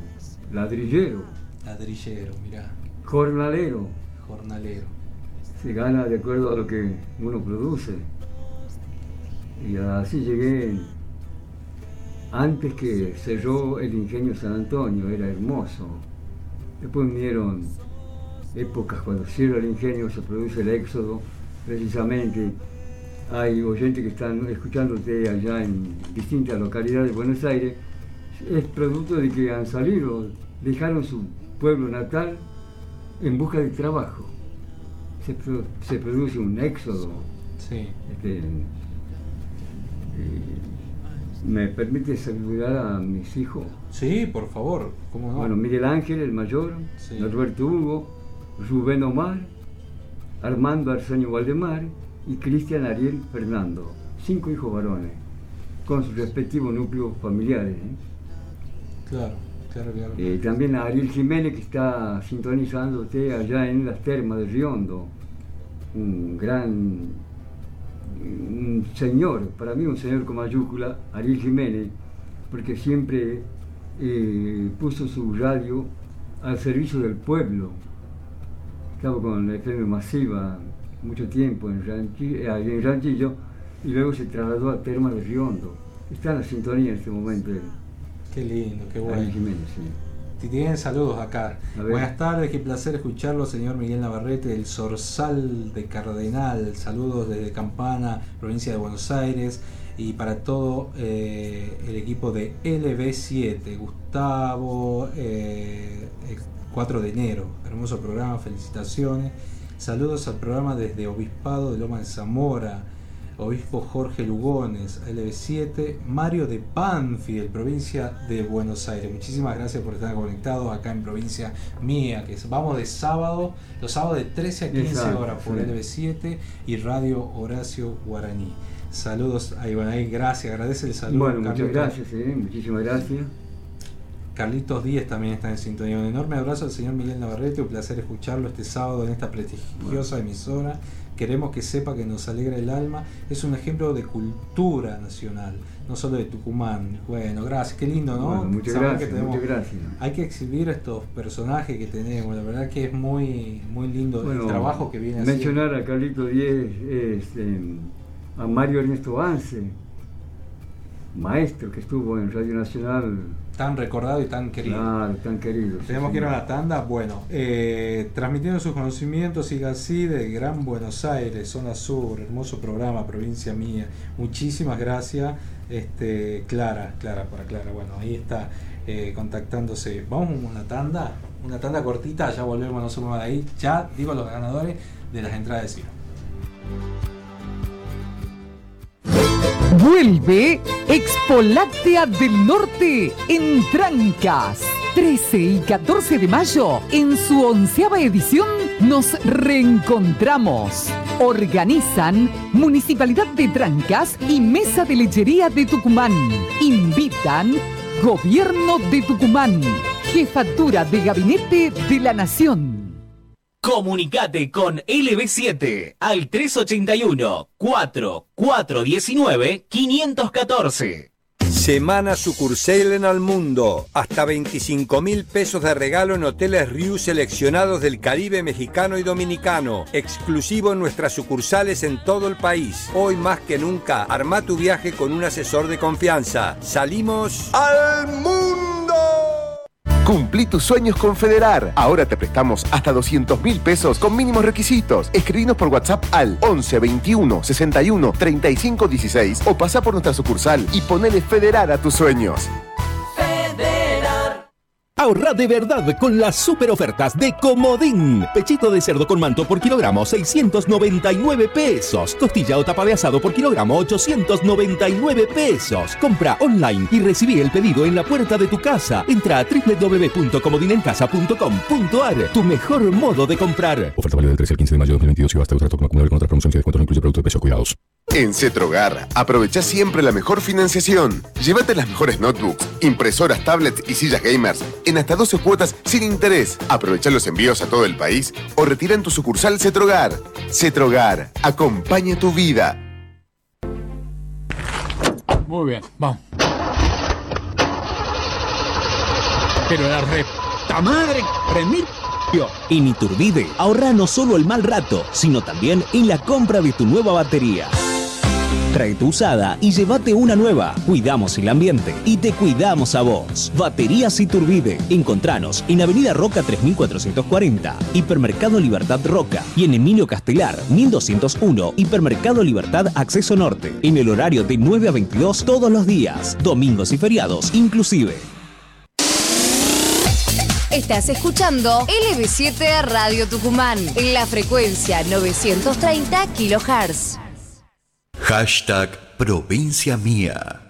ladrillero Ladrillero, mirá. Jornalero. Jornalero. Se gana de acuerdo a lo que uno produce. Y así llegué antes que cerró el ingenio San Antonio, era hermoso. Después vinieron épocas cuando cierra el ingenio, se produce el éxodo, precisamente. Hay oyentes que están escuchándote allá en distintas localidades de Buenos Aires. Es producto de que han salido, dejaron su pueblo natal en busca de trabajo. Se, produce un éxodo. Sí. Este, ¿Me permite saludar a mis hijos? Sí, por favor, ¿cómo no? Bueno, Miguel Ángel, el mayor, Norberto Hugo, Rubén Omar, Armando Arsenio Valdemar y Cristian Ariel Fernando. Cinco hijos varones, con sus respectivos núcleos familiares. ¿eh? Claro. Eh, también a Ariel Jiménez, que está sintonizándote allá en las termas de Riondo. Un gran un señor, para mí un señor con mayúscula, Ariel Jiménez, porque siempre eh, puso su radio al servicio del pueblo. Estaba con la FM masiva mucho tiempo en Ranchillo, eh, en Ranchillo y luego se trasladó a Terma de Riondo. Está en la sintonía en este momento. Qué lindo, qué bueno. Jiménez, sí. Tienen saludos acá. Buenas tardes, qué placer escucharlo, señor Miguel Navarrete, del Sorsal de Cardenal. Saludos desde Campana, provincia de Buenos Aires. Y para todo eh, el equipo de LB7, Gustavo, 4 eh, de enero. Hermoso programa, felicitaciones. Saludos al programa desde Obispado de Loma de Zamora obispo Jorge Lugones, LB7, Mario de Banfield, provincia de Buenos Aires. Muchísimas gracias por estar conectados acá en provincia mía, que vamos de sábado, los sábados de 13 a 15 horas por LB7 y Radio Horacio Guaraní. Saludos a Ivanaí, gracias, agradece el saludo. Bueno, muchas gracias, eh, muchísimas gracias. Carlitos Díez también está en sintonía. Un enorme abrazo al señor Miguel Navarrete, un placer escucharlo este sábado en esta prestigiosa emisora queremos que sepa que nos alegra el alma. Es un ejemplo de cultura nacional, no solo de Tucumán. Bueno, gracias, qué lindo, ¿no? muchas, gracias, muchas gracias. Hay que exhibir estos personajes que tenemos, la verdad que es muy, muy lindo el trabajo que viene haciendo. Mencionar a Carlito Díez, este, a Mario Ernesto Vance, maestro que estuvo en Radio Nacional tan recordado y tan querido. Claro, tan querido. Tenemos que ir a la tanda. Bueno, eh, transmitiendo sus conocimientos, siga así, de Gran Buenos Aires, zona sur, hermoso programa, provincia mía. Muchísimas gracias, este, Clara, Clara, para Clara. Bueno, ahí está eh, contactándose. Vamos a una tanda, una tanda cortita, ya volvemos, no se de ahí. Ya digo los ganadores de las entradas de cine. Vuelve Expo Láctea del Norte en Trancas. 13 y 14 de mayo, en su onceava edición, nos reencontramos. Organizan Municipalidad de Trancas y Mesa de Lechería de Tucumán. Invitan Gobierno de Tucumán. Jefatura de Gabinete de la Nación. Comunicate con LB7 al 381 4419 514. Semana sucursal en el mundo. Hasta 25 mil pesos de regalo en hoteles Riu seleccionados del Caribe mexicano y dominicano. Exclusivo en nuestras sucursales en todo el país. Hoy más que nunca, arma tu viaje con un asesor de confianza. Salimos al mundo. Cumplí tus sueños con Federar. Ahora te prestamos hasta 200 mil pesos con mínimos requisitos. Escribinos por WhatsApp al 11 21 61 35 16 o pasa por nuestra sucursal y ponele Federar a tus sueños. Ahorra de verdad con las super ofertas de Comodín. Pechito de cerdo con manto por kilogramo 699 pesos. Costilla o tapa de asado por kilogramo 899 pesos. Compra online y recibí el pedido en la puerta de tu casa. Entra a www.comodinencasa.com.ar. Tu mejor modo de comprar. Oferta válida del 13 al 15 de mayo de 2022 y basta trato con con otras promociones y descuentos incluye producto de peso. Cuidados. En Cetrogar, aprovecha siempre la mejor financiación. Llévate las mejores notebooks, impresoras, tablets y sillas gamers en hasta 12 cuotas sin interés. Aprovecha los envíos a todo el país o retira en tu sucursal Cetrogar. Cetrogar, acompaña tu vida. Muy bien, vamos. Pero la reta madre, remir. En Iturbide, ahorra no solo el mal rato, sino también en la compra de tu nueva batería. Trae tu usada y llévate una nueva. Cuidamos el ambiente y te cuidamos a vos. Baterías Iturbide. Encontranos en Avenida Roca 3440, Hipermercado Libertad Roca y en Emilio Castelar 1201, Hipermercado Libertad Acceso Norte. En el horario de 9 a 22 todos los días, domingos y feriados inclusive. Estás escuchando LB7 Radio Tucumán en la frecuencia 930 kHz. Hashtag Provincia Mía.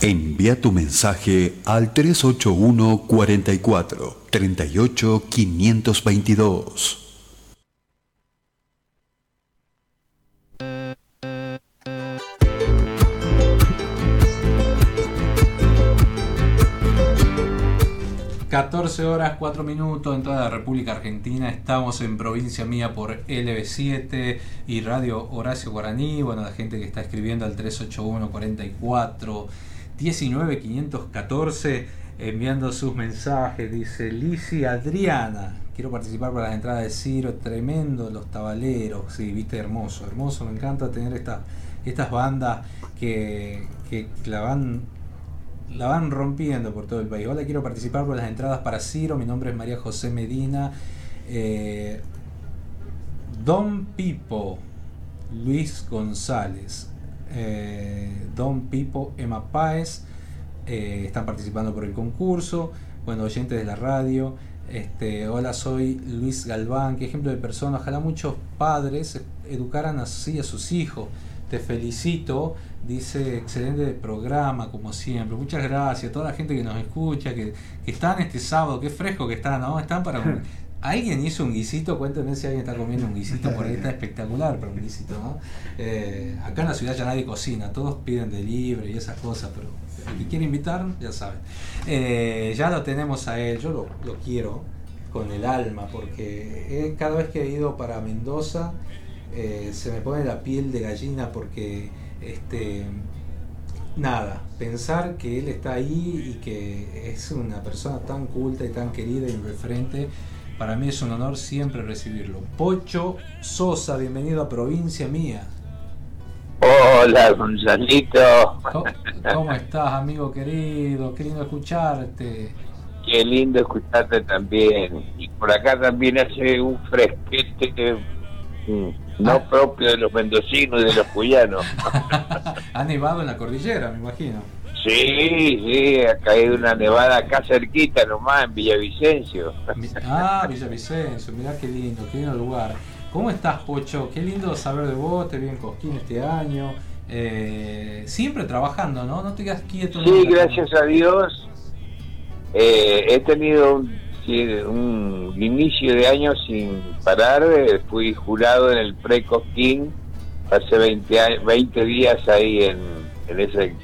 Envía tu mensaje al 381 44 38 522. ...14 horas 4 minutos en toda la República Argentina... ...estamos en Provincia Mía por LB7 y Radio Horacio Guaraní... ...bueno, la gente que está escribiendo al 381 44 19 514 enviando sus mensajes. Dice Lisi Adriana, quiero participar para las entradas de Ciro, tremendo los tabaleros. Sí, viste, hermoso, hermoso. Me encanta tener estas estas bandas que, que la van la van rompiendo por todo el país. Hola, quiero participar por las entradas para Ciro. Mi nombre es María José Medina. Eh, Don Pipo, Luis González, eh, Don Pipo, Emma Páez, eh, están participando por el concurso. Bueno, oyentes de la radio. Este, hola, soy Luis Galván. Qué ejemplo de persona. Ojalá muchos padres educaran así a sus hijos. Te felicito. Dice, excelente programa, como siempre. Muchas gracias a toda la gente que nos escucha, que, que están este sábado. Qué fresco que está, ¿no? Están para... Alguien hizo un guisito, cuéntenme si alguien está comiendo un guisito por ahí, está espectacular para un guisito, ¿no? Eh, acá en la ciudad ya nadie cocina, todos piden delivery y esas cosas, pero el que quiere invitar, ya saben. Eh, ya lo tenemos a él, yo lo, lo quiero con el alma, porque eh, cada vez que he ido para Mendoza eh, se me pone la piel de gallina porque este nada, pensar que él está ahí y que es una persona tan culta y tan querida y referente, para mí es un honor siempre recibirlo. Pocho Sosa, bienvenido a Provincia Mía. Hola, Gonzalito. ¿Cómo, cómo estás, amigo querido? Qué lindo escucharte. Qué lindo escucharte también. Y por acá también hace un fresquete no propio de los mendocinos y de los cuyanos. Ha nevado en la cordillera, me imagino. Sí, sí, ha caído una nevada acá cerquita nomás, en Villavicencio. Ah, Villavicencio, mirá qué lindo, qué lindo lugar. ¿Cómo estás, Pocho? Qué lindo saber de vos, te vi en Cosquín este año. Eh, siempre trabajando, ¿no? No te quedas quieto. Sí, gracias a Dios. eh, he tenido un, sí, un inicio de año sin parar. eh, fui jurado en el Pre-Cosquín hace 20, a- 20 días ahí en, en ese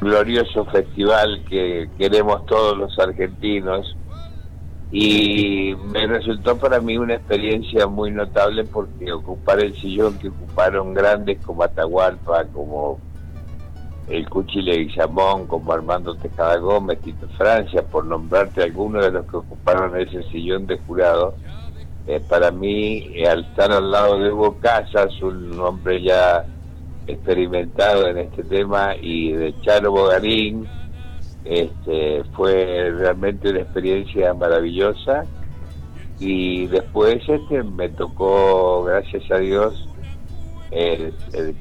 glorioso festival que queremos todos los argentinos. Y me resultó para mí una experiencia muy notable porque ocupar el sillón que ocuparon grandes como Atahualpa, como el Cuchi Leguizamón, como Armando Tejada Gómez, Tito Francia, por nombrarte algunos de los que ocuparon ese sillón de jurado, eh, para mí, eh, al estar al lado de Hugo Casas, un hombre ya experimentado en este tema, y de Charo Bogarín, este, fue realmente una experiencia maravillosa. Y después este, me tocó, gracias a Dios, el,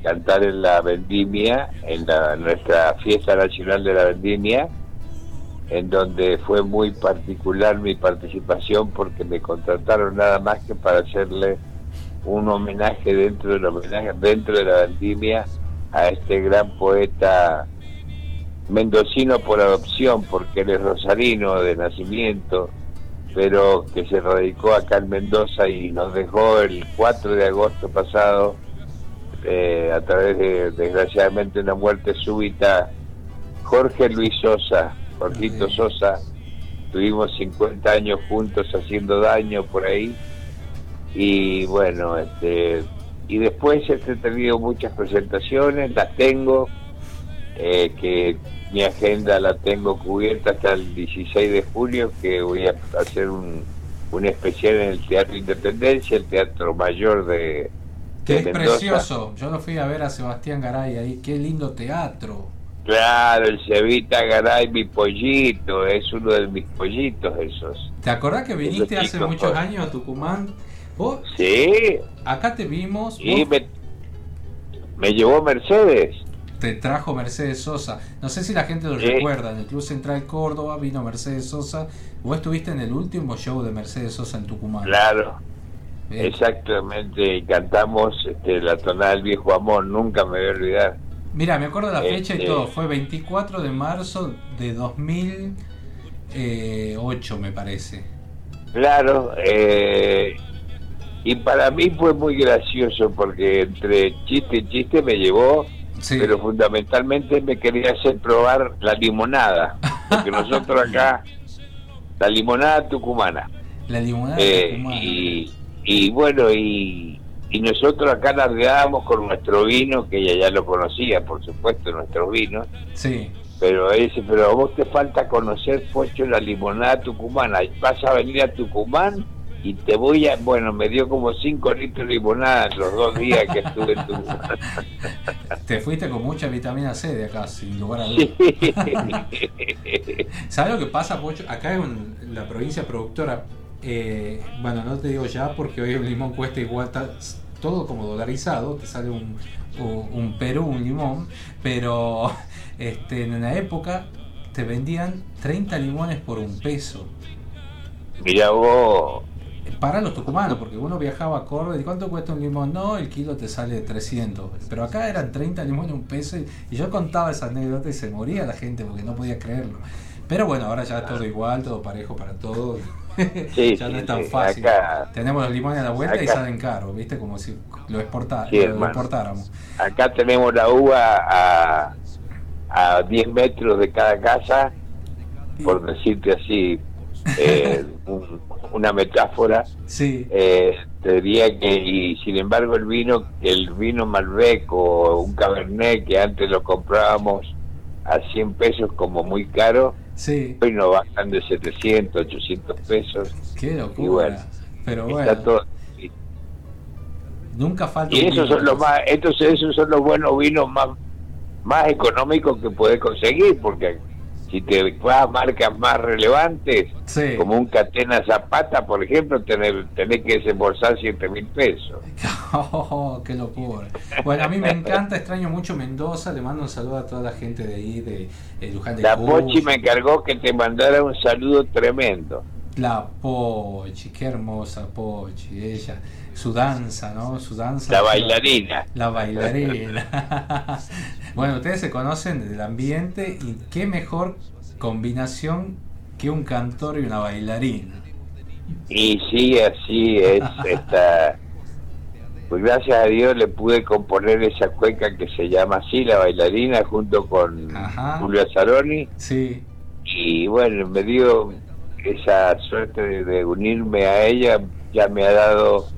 cantar en la vendimia, en la, nuestra fiesta nacional de la vendimia, en donde fue muy particular mi participación porque me contrataron nada más que para hacerle un homenaje dentro del homenaje dentro de la vendimia a este gran poeta mendocino por adopción porque él es rosarino de nacimiento pero que se radicó acá en Mendoza y nos dejó el 4 de agosto pasado eh, a través de desgraciadamente una muerte súbita Jorge Luis Sosa Jorgito Sosa. Tuvimos 50 años juntos haciendo daño por ahí. Y bueno este y después este, he tenido muchas presentaciones las tengo eh, que mi agenda la tengo cubierta hasta el 16 de julio que voy a hacer un, un especial en el Teatro Independencia el Teatro Mayor de, Que es Mendoza. precioso. Yo lo fui a ver a Sebastián Garay ahí. Qué lindo teatro. Claro, el Cevita Garay, mi pollito, es uno de mis pollitos esos. ¿Te acordás que viniste hace muchos años a Tucumán? Vos, Sí, acá te vimos. y me, me llevó Mercedes. te trajo Mercedes Sosa. No sé si la gente lo Sí. recuerda. En el Club Central Córdoba vino Mercedes Sosa. Vos estuviste en el último show de Mercedes Sosa en Tucumán. Claro. Exactamente, cantamos este, la tonada del viejo amor, nunca me voy a olvidar. Mira, me acuerdo la fecha y Este- todo. Fue 24 de marzo de 2008, me parece. Claro, eh, y para mí fue muy gracioso porque entre chiste y chiste me llevó, Sí. pero fundamentalmente me quería hacer probar la limonada, porque nosotros acá, la limonada tucumana, La limonada eh, tucumana. y, y bueno, y, y nosotros acá largábamos con nuestro vino, que ella ya lo conocía, por supuesto, nuestros vinos, Sí. pero dice, pero a vos te falta conocer, Pocho, la limonada tucumana. Vas a venir a Tucumán y te voy a... Bueno, me dio como 5 litros de limonada los dos días que estuve en Tucumán. Te fuiste con mucha vitamina C de acá, sin lugar a dudas. ¿Sabes lo que pasa, Pocho? Acá en la provincia productora, eh, bueno, no te digo ya porque hoy un limón cuesta igual, todo como dolarizado, te sale un, un, un Perú, un limón, pero este, en la época te vendían 30 limones por un peso. Mira vos, Para los tucumanos, porque uno viajaba a Córdoba y ¿cuánto cuesta un limón? No, el kilo te sale 300. Pero acá eran 30 limones un peso y, y yo contaba esa anécdota y se moría la gente porque no podía creerlo. Pero bueno, ahora ya es todo igual, todo parejo para todos. Sí, ya no es tan sí, fácil. acá- Tenemos los limones a la vuelta y salen caros, ¿viste? Como si lo, exporta, Sí, lo exportáramos. acá tenemos la uva a, a 10 metros de cada casa, por decirte así, eh, un- una metáfora. Sí. Eh, te diría que, y sin embargo, el vino, el vino Malbec o un Cabernet que antes lo comprábamos a 100 pesos como muy caro, Sí, hoy no bajan de 700, 800 pesos. qué Y locura. bueno, Pero está bueno, todo. nunca falta Y esos vino. son los más, entonces esos son los buenos vinos más, más económicos que puedes conseguir, porque si te vas a marcas más relevantes, Sí. como un Catena Zapata, por ejemplo, tenés, tenés que desembolsar 7 mil pesos. Oh, qué locura. Bueno, a mí me encanta, extraño mucho Mendoza. Le mando un saludo a toda la gente de ahí, de, eh, Luján de La. Pochi me encargó que te mandara un saludo tremendo. La Pochi, qué hermosa Pochi. Ella, su danza, ¿no? Su danza. La bailarina. La bailarina. bueno, ustedes se conocen del ambiente y qué mejor combinación que un cantor y una bailarina. Y sí, así es. esta Pues gracias a Dios le pude componer esa cueca que se llama así, La Bailarina, junto con Ajá. Julio Zaroni. Sí, Y bueno, me dio esa suerte de, de unirme a ella. Ya me ha dado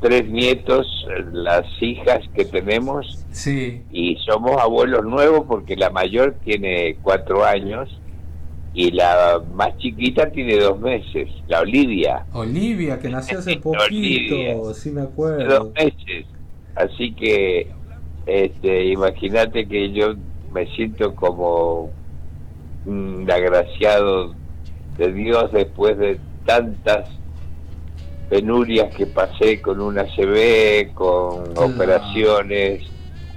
tres nietos, las hijas que tenemos. sí. y somos abuelos nuevos porque la mayor tiene cuatro años y la más chiquita tiene dos meses, la Olivia, Olivia, que nació hace poquito, sí me acuerdo. dos meses. Así que, este, imagínate que yo me siento como un agraciado de Dios después de tantas penurias que pasé con una CB, con operaciones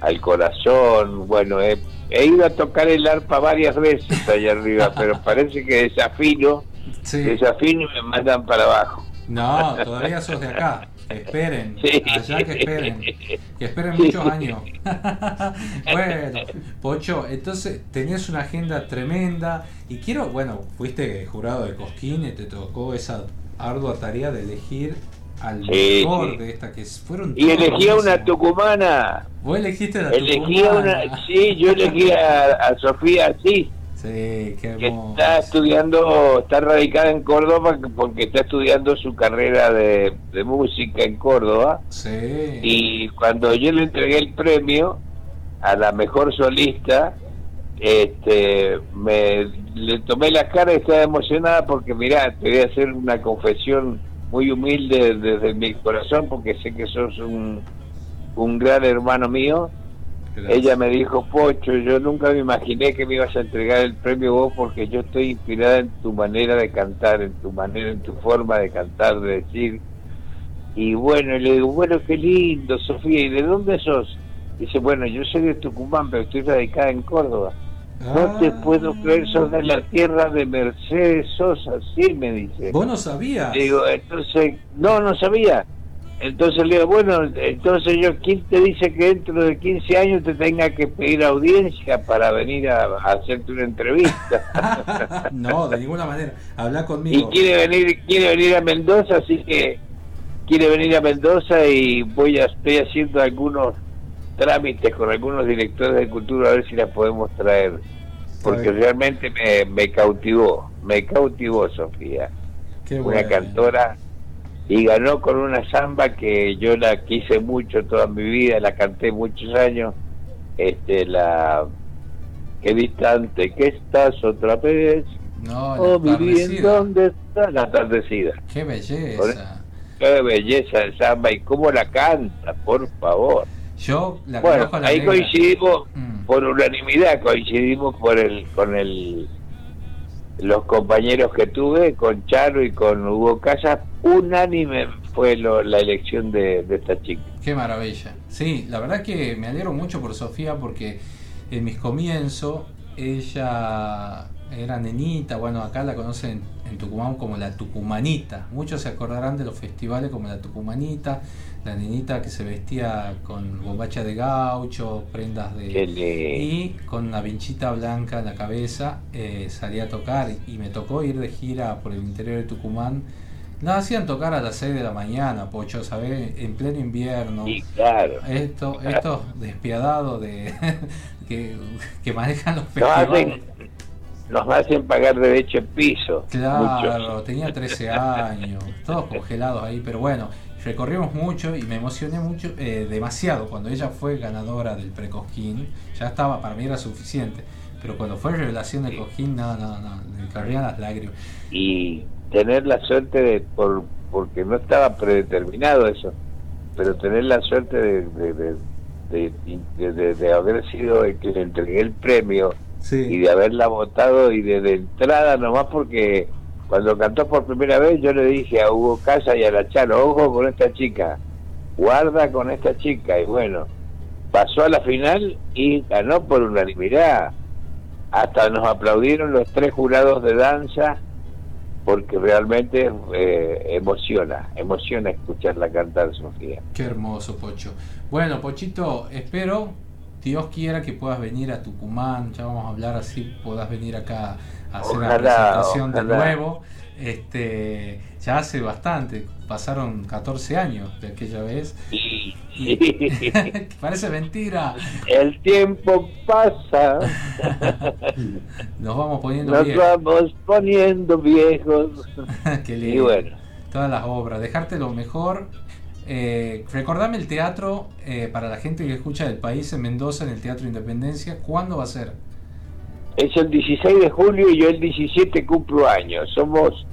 al corazón. Bueno, he, he ido a tocar el arpa varias veces allá arriba, pero parece que desafino, Sí. desafino y me mandan para abajo. No, todavía sos de acá. Esperen, Sí. allá que esperen, que esperen muchos años. bueno, Pocho, entonces tenías una agenda tremenda y quiero, bueno, fuiste jurado de Cosquín y te tocó esa ardua tarea de elegir al Sí, mejor sí. de esta que fueron Y elegí a una tucumana. Vos elegiste la Elegí a tucumana. una, sí, yo elegí a, a Sofía Asís, Sí, qué que está estudiando, está radicada en Córdoba porque está estudiando su carrera de, de música en Córdoba. Sí. Y cuando yo le entregué el premio a la mejor solista, este, me le tomé la cara y estaba emocionada porque, mirá, te voy a hacer una confesión muy humilde desde mi corazón porque sé que sos un, un gran hermano mío. Ella me dijo, Pocho, yo nunca me imaginé que me ibas a entregar el premio vos porque yo estoy inspirada en tu manera de cantar, en tu manera, en tu forma de cantar, de decir. Y bueno, le digo, bueno, qué lindo, Sofía, ¿y de dónde sos? Dice, bueno, yo soy de Tucumán, pero estoy radicada en Córdoba. No te puedo creer, sos de la tierra de Mercedes Sosa, sí, me dice. ¿Vos no sabías? Digo, entonces, no, no sabía. Entonces le digo, bueno, entonces yo, ¿quién te dice que dentro de 15 años te tenga que pedir audiencia para venir a, a hacerte una entrevista? no, de ninguna manera. Habla y conmigo. quiere venir, quiere venir a Mendoza, así que quiere venir a Mendoza y voy a, estoy haciendo algunos trámites con algunos directores de cultura a ver si la podemos traer. Porque realmente me, me cautivó, me cautivó Sofía. Qué una cantora y ganó con una samba que yo la quise mucho toda mi vida, la canté muchos años, este la qué distante que estás otra vez, No, la oh atardecida. ¿dónde está la atardecida? Qué belleza. Qué belleza de samba y cómo la canta, por favor. Yo la Bueno, conozco a la ahí negra. coincidimos Mm. por unanimidad, coincidimos por el con el los compañeros que tuve, con Charo y con Hugo Casas, unánime fue lo- la elección de, de esta chica. Qué maravilla. Sí, la verdad que me alegro mucho por Sofía porque en mis comienzos ella era nenita, bueno, acá la conocen en Tucumán como la Tucumanita. Muchos se acordarán de los festivales como la Tucumanita, la nenita que se vestía con bombacha de gaucho, prendas de... Y con una vinchita blanca en la cabeza eh, salía a tocar y me tocó ir de gira por el interior de Tucumán. La hacían tocar a las 6 de la mañana, Pocho, ¿sabes? En pleno invierno. Y claro. Esto, estos despiadados de, que, que manejan los Nos festivales. hacen, nos hacen pagar derecho en piso. Claro, muchos. tenía 13 años, todos congelados ahí, pero bueno, recorrimos mucho y me emocioné mucho, eh, demasiado, cuando ella fue ganadora del pre-Cosquín, ya estaba, para mí era suficiente, pero cuando fue revelación del Cosquín, no, no, no, me corrían las lágrimas. y tener la suerte de por porque no estaba predeterminado eso pero tener la suerte de de, de, haber sido el que le entregué el premio y de haberla votado y de, de entrada nomás porque cuando cantó por primera vez yo le dije a Hugo Casa y a la Charo ojo con esta chica guarda con esta chica y bueno pasó a la final y ganó por unanimidad hasta nos aplaudieron los tres jurados de danza porque realmente eh, emociona, emociona escucharla cantar Sofía. Qué hermoso, Pocho. Bueno, Pochito, espero, Dios quiera que puedas venir a Tucumán, ya vamos a hablar así, puedas venir acá hacer Ojalá, presentación de nuevo. Este, ya hace bastante, pasaron 14 años de aquella vez. Y, Parece mentira. El tiempo pasa, Nos vamos poniendo nos viejos. vamos poniendo viejos. Qué Y lindo. bueno, Todas las obras, dejarte lo mejor. Eh, recordame el teatro eh, para la gente que escucha del país en Mendoza, en el Teatro Independencia. ¿Cuándo va a ser? Es el 16 de julio y yo el 17 cumplo años. Somos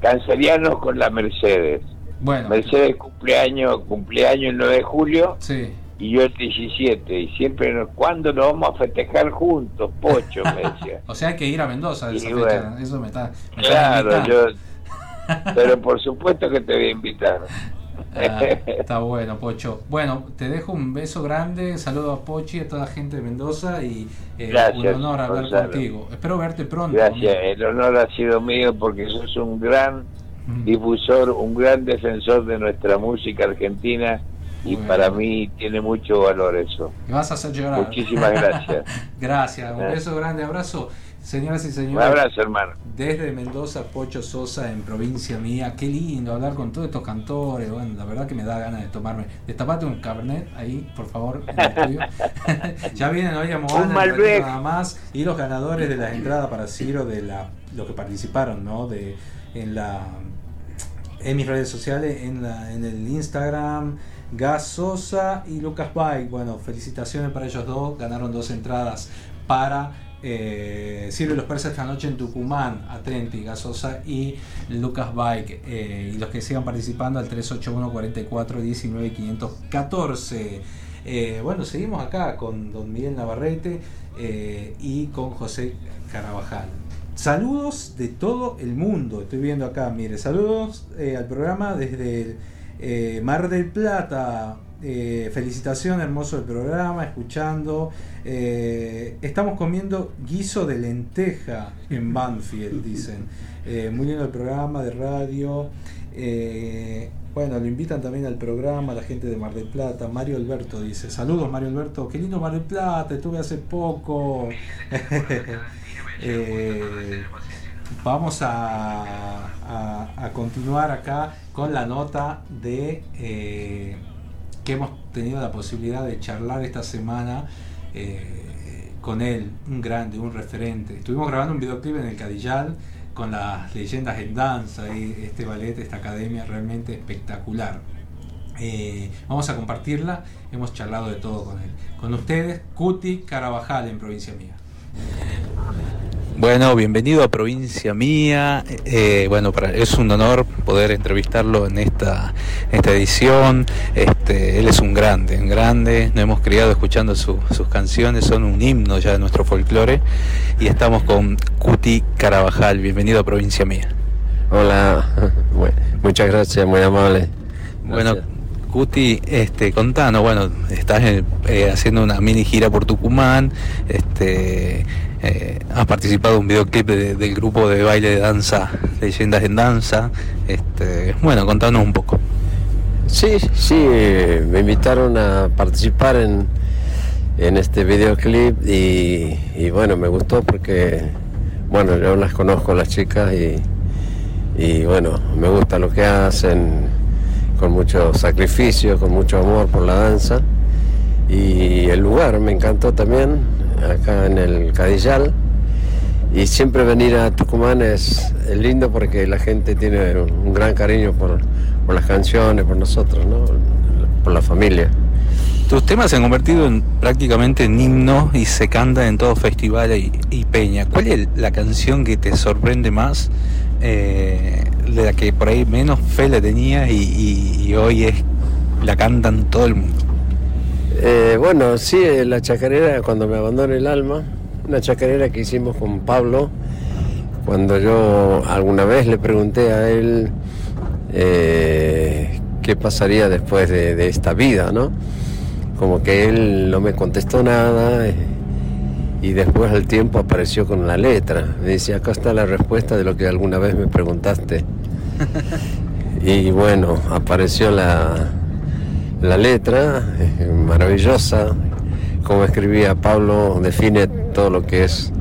cancerianos con la Mercedes. Bueno, Mercedes cumpleaños, cumpleaños el 9 de julio sí. y yo el 17. Y siempre, ¿cuándo nos vamos a festejar juntos, Pocho? Me decía. O sea, hay que ir a Mendoza esa fecha. bueno. Eso me está. me Claro, yo. Pero por supuesto que te voy a invitar. Ah, está bueno, Pocho. Bueno, te dejo un beso grande. Saludo a Pochi, a toda la gente de Mendoza y eh, Gracias, un honor hablar Gonzalo. contigo. Espero verte pronto. Gracias, el honor ha sido mío porque sos un gran difusor, un gran defensor de nuestra música argentina y Bueno. para mí tiene mucho valor eso. Me vas a hacer llorar. Muchísimas gracias. Gracias, un Eh. beso grande, abrazo. Señoras y Un señores. abrazo, hermano. Desde Mendoza, Pocho Sosa, en provincia mía. Qué lindo hablar con todos estos cantores. Bueno, la verdad que me da ganas de tomarme. Destapate un cabernet ahí, por favor, en el estudio. ya vienen hoy a Moana, Un nada más. Y los ganadores de las entradas para Ciro, de la los que participaron, ¿no? De, en la en mis redes sociales, en, la, en el Instagram, Gas Sosa y Lucas Bike. Bueno, felicitaciones para ellos dos. Ganaron dos entradas para eh, los persas esta noche en Tucumán, Atrenti, Gasosa y Lucas Bike. eh, y los que sigan participando al 381 44 19 514. Eh, bueno, seguimos acá con don Miguel Navarrete eh, y con José Carabajal. Saludos de todo el mundo. Estoy viendo acá, mire, saludos eh, al programa desde eh, Mar del Plata. Eh, felicitación, hermoso el programa, escuchando. Eh, estamos comiendo guiso de lenteja en Banfield, dicen. Eh, muy lindo el programa de radio. Eh, bueno, lo invitan también al programa la gente de Mar del Plata. Mario Alberto dice, saludos Mario Alberto, qué lindo Mar del Plata, estuve hace poco. Vamos a, a- continuar acá con la nota de que hemos tenido la posibilidad de charlar esta semana eh, con él, un grande, un referente. Estuvimos grabando un videoclip en el Cadillal con las leyendas en danza y este ballet, esta academia realmente espectacular. Eh, vamos a compartirla, hemos charlado de todo con él. Con ustedes, Cuti Carabajal en Provincia Mía. Bueno, bienvenido a Provincia Mía. Eh, bueno, para, es un honor poder entrevistarlo en esta, esta edición. Este, él es un grande, un grande. Nos hemos criado escuchando su- sus canciones, son un himno ya de nuestro folclore. Y estamos con Cuti Carabajal. Bienvenido a Provincia Mía. Hola, muchas gracias, muy amable. Bueno, Cuti, este, contanos, bueno, estás en- eh, haciendo una mini gira por Tucumán, este, eh, has participado en un videoclip de- del grupo de baile de danza, Leyendas en Danza, este, bueno, contanos un poco. Sí, sí, eh, me invitaron a participar en, en este videoclip y, y bueno, me gustó porque, bueno, yo las conozco las chicas y, y bueno, me gusta lo que hacen con mucho sacrificio, con mucho amor por la danza y el lugar me encantó también, acá en el Cadillal. Y siempre venir a Tucumán es, lindo porque la gente tiene un gran cariño por, por las canciones, por nosotros, ¿no? por la familia. Tus temas se han convertido en, prácticamente en himnos y se cantan en todos festivales y, y peña. ¿Cuál es la canción que te sorprende más, eh, de la que por ahí menos fe le y- y hoy es la cantan todo el mundo? Eh, bueno, sí, eh, la chacarera, cuando me abandona el alma, una chacarera que hicimos con Pablo, cuando yo alguna vez le pregunté a él eh, qué pasaría después de, de esta vida, ¿no? Como que él no me contestó nada eh, y después al tiempo apareció con la letra. Me dice, acá está la respuesta de lo que alguna vez me preguntaste. Y bueno, apareció la, la letra, eh, maravillosa, como escribía Pablo, define todo lo que es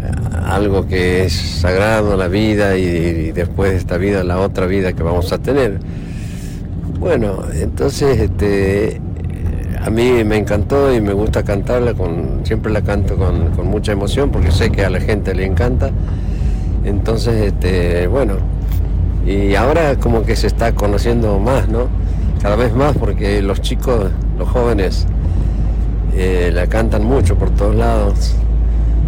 eh, algo que es sagrado, la vida y, después de esta vida la otra vida que vamos a tener. Bueno, entonces este, a mí me encantó y me gusta cantarla, con, siempre la canto con, con mucha emoción porque sé que a la gente le encanta. Entonces, este, bueno, y ahora como que se está conociendo más, ¿no? Cada vez más porque los chicos, los jóvenes, eh, la cantan mucho por todos lados.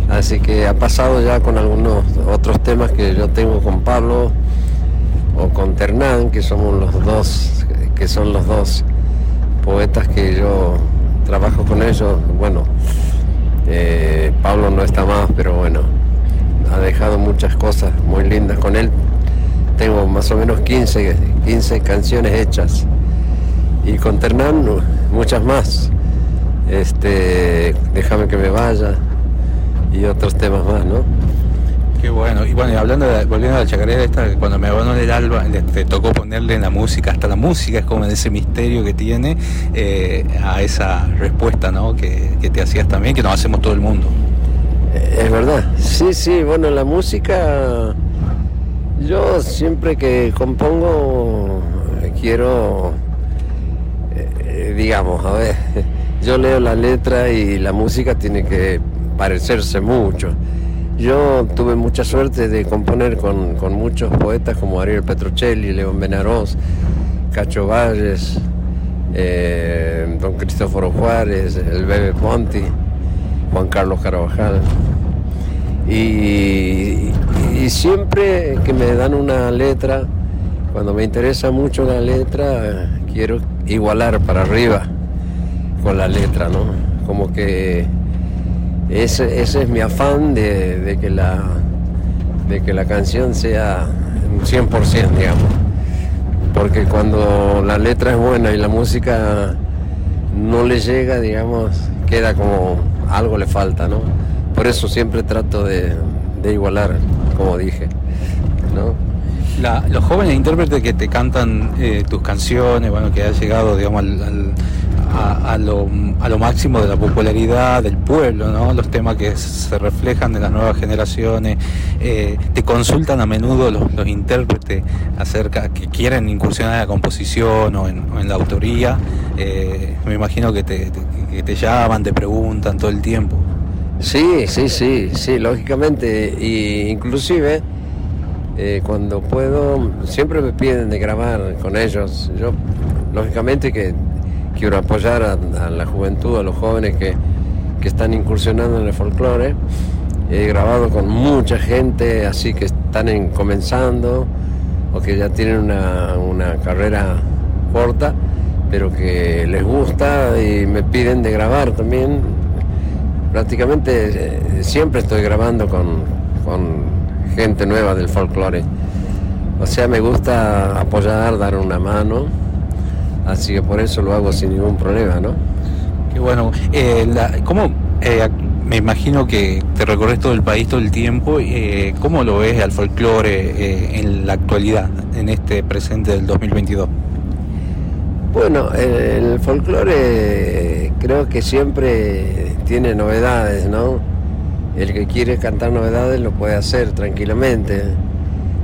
Así que ha pasado ya con algunos otros temas que yo tengo con Pablo o con Ternán, que somos los dos, que son los dos poetas que yo trabajo con ellos. Bueno, eh, Pablo no está más, pero bueno, ha dejado muchas cosas muy lindas con él. Tengo más o menos 15, 15 canciones hechas. Y con Ternán muchas más. Este, déjame que me vaya y otros temas más, ¿no? Qué bueno. Y bueno, y hablando de, volviendo a la chacarera esta, cuando me abandonó el alba, le, te tocó ponerle en la música, hasta la música es como ese misterio que tiene eh, a esa respuesta, ¿no? Que, que te hacías también, que nos hacemos todo el mundo. Es verdad. Sí, sí, bueno, la música, yo siempre que compongo eh, quiero, eh, digamos, a ver, yo leo la letra y la música tiene que parecerse mucho. Yo tuve mucha suerte de componer con, con muchos poetas como Ariel Petrocelli, León Benarós, Cacho Valles, eh, don Cristóforo Juárez, el Bebe Ponti, Juan Carlos Carvajal. Y, y siempre que me dan una letra, cuando me interesa mucho la letra, quiero igualar para arriba con la letra, ¿no? Como que ese, ese es mi afán de, de que la, de que la canción sea un 100%, digamos. Porque cuando la letra es buena y la música no le llega, digamos, queda como algo le falta, ¿no? Por eso siempre trato de, de igualar, como dije, ¿no? La- los jóvenes intérpretes que te cantan eh, tus canciones, bueno, que ha llegado, digamos, a, lo, máximo de la popularidad del pueblo, ¿no? Los temas que se reflejan en las nuevas generaciones, eh, te consultan a menudo los, intérpretes acerca que quieren incursionar en la composición o en, la autoría. eh, me imagino que te- que te llaman, te preguntan todo el tiempo. Sí, sí, sí, sí, lógicamente. Y inclusive eh, cuando puedo, siempre me piden de grabar con ellos. Yo, lógicamente que quiero apoyar a, la juventud, a los jóvenes que, que están incursionando en el folclore. He grabado con mucha gente, así que están en- comenzando o que ya tienen una, una carrera corta, pero que les gusta y me piden de grabar también prácticamente eh, siempre estoy grabando con gente nueva del folclore. O sea, me gusta apoyar, dar una mano, así que por eso lo hago sin ningún problema, ¿no? Qué bueno. Eh, la- ¿Cómo? eh, me imagino que te recorres todo el país todo el tiempo. eh, ¿Cómo lo ves al folclore eh, en la actualidad, en este presente del 2022? Bueno, el folclore creo que siempre tiene novedades, ¿no? El que quiere cantar novedades lo puede hacer tranquilamente.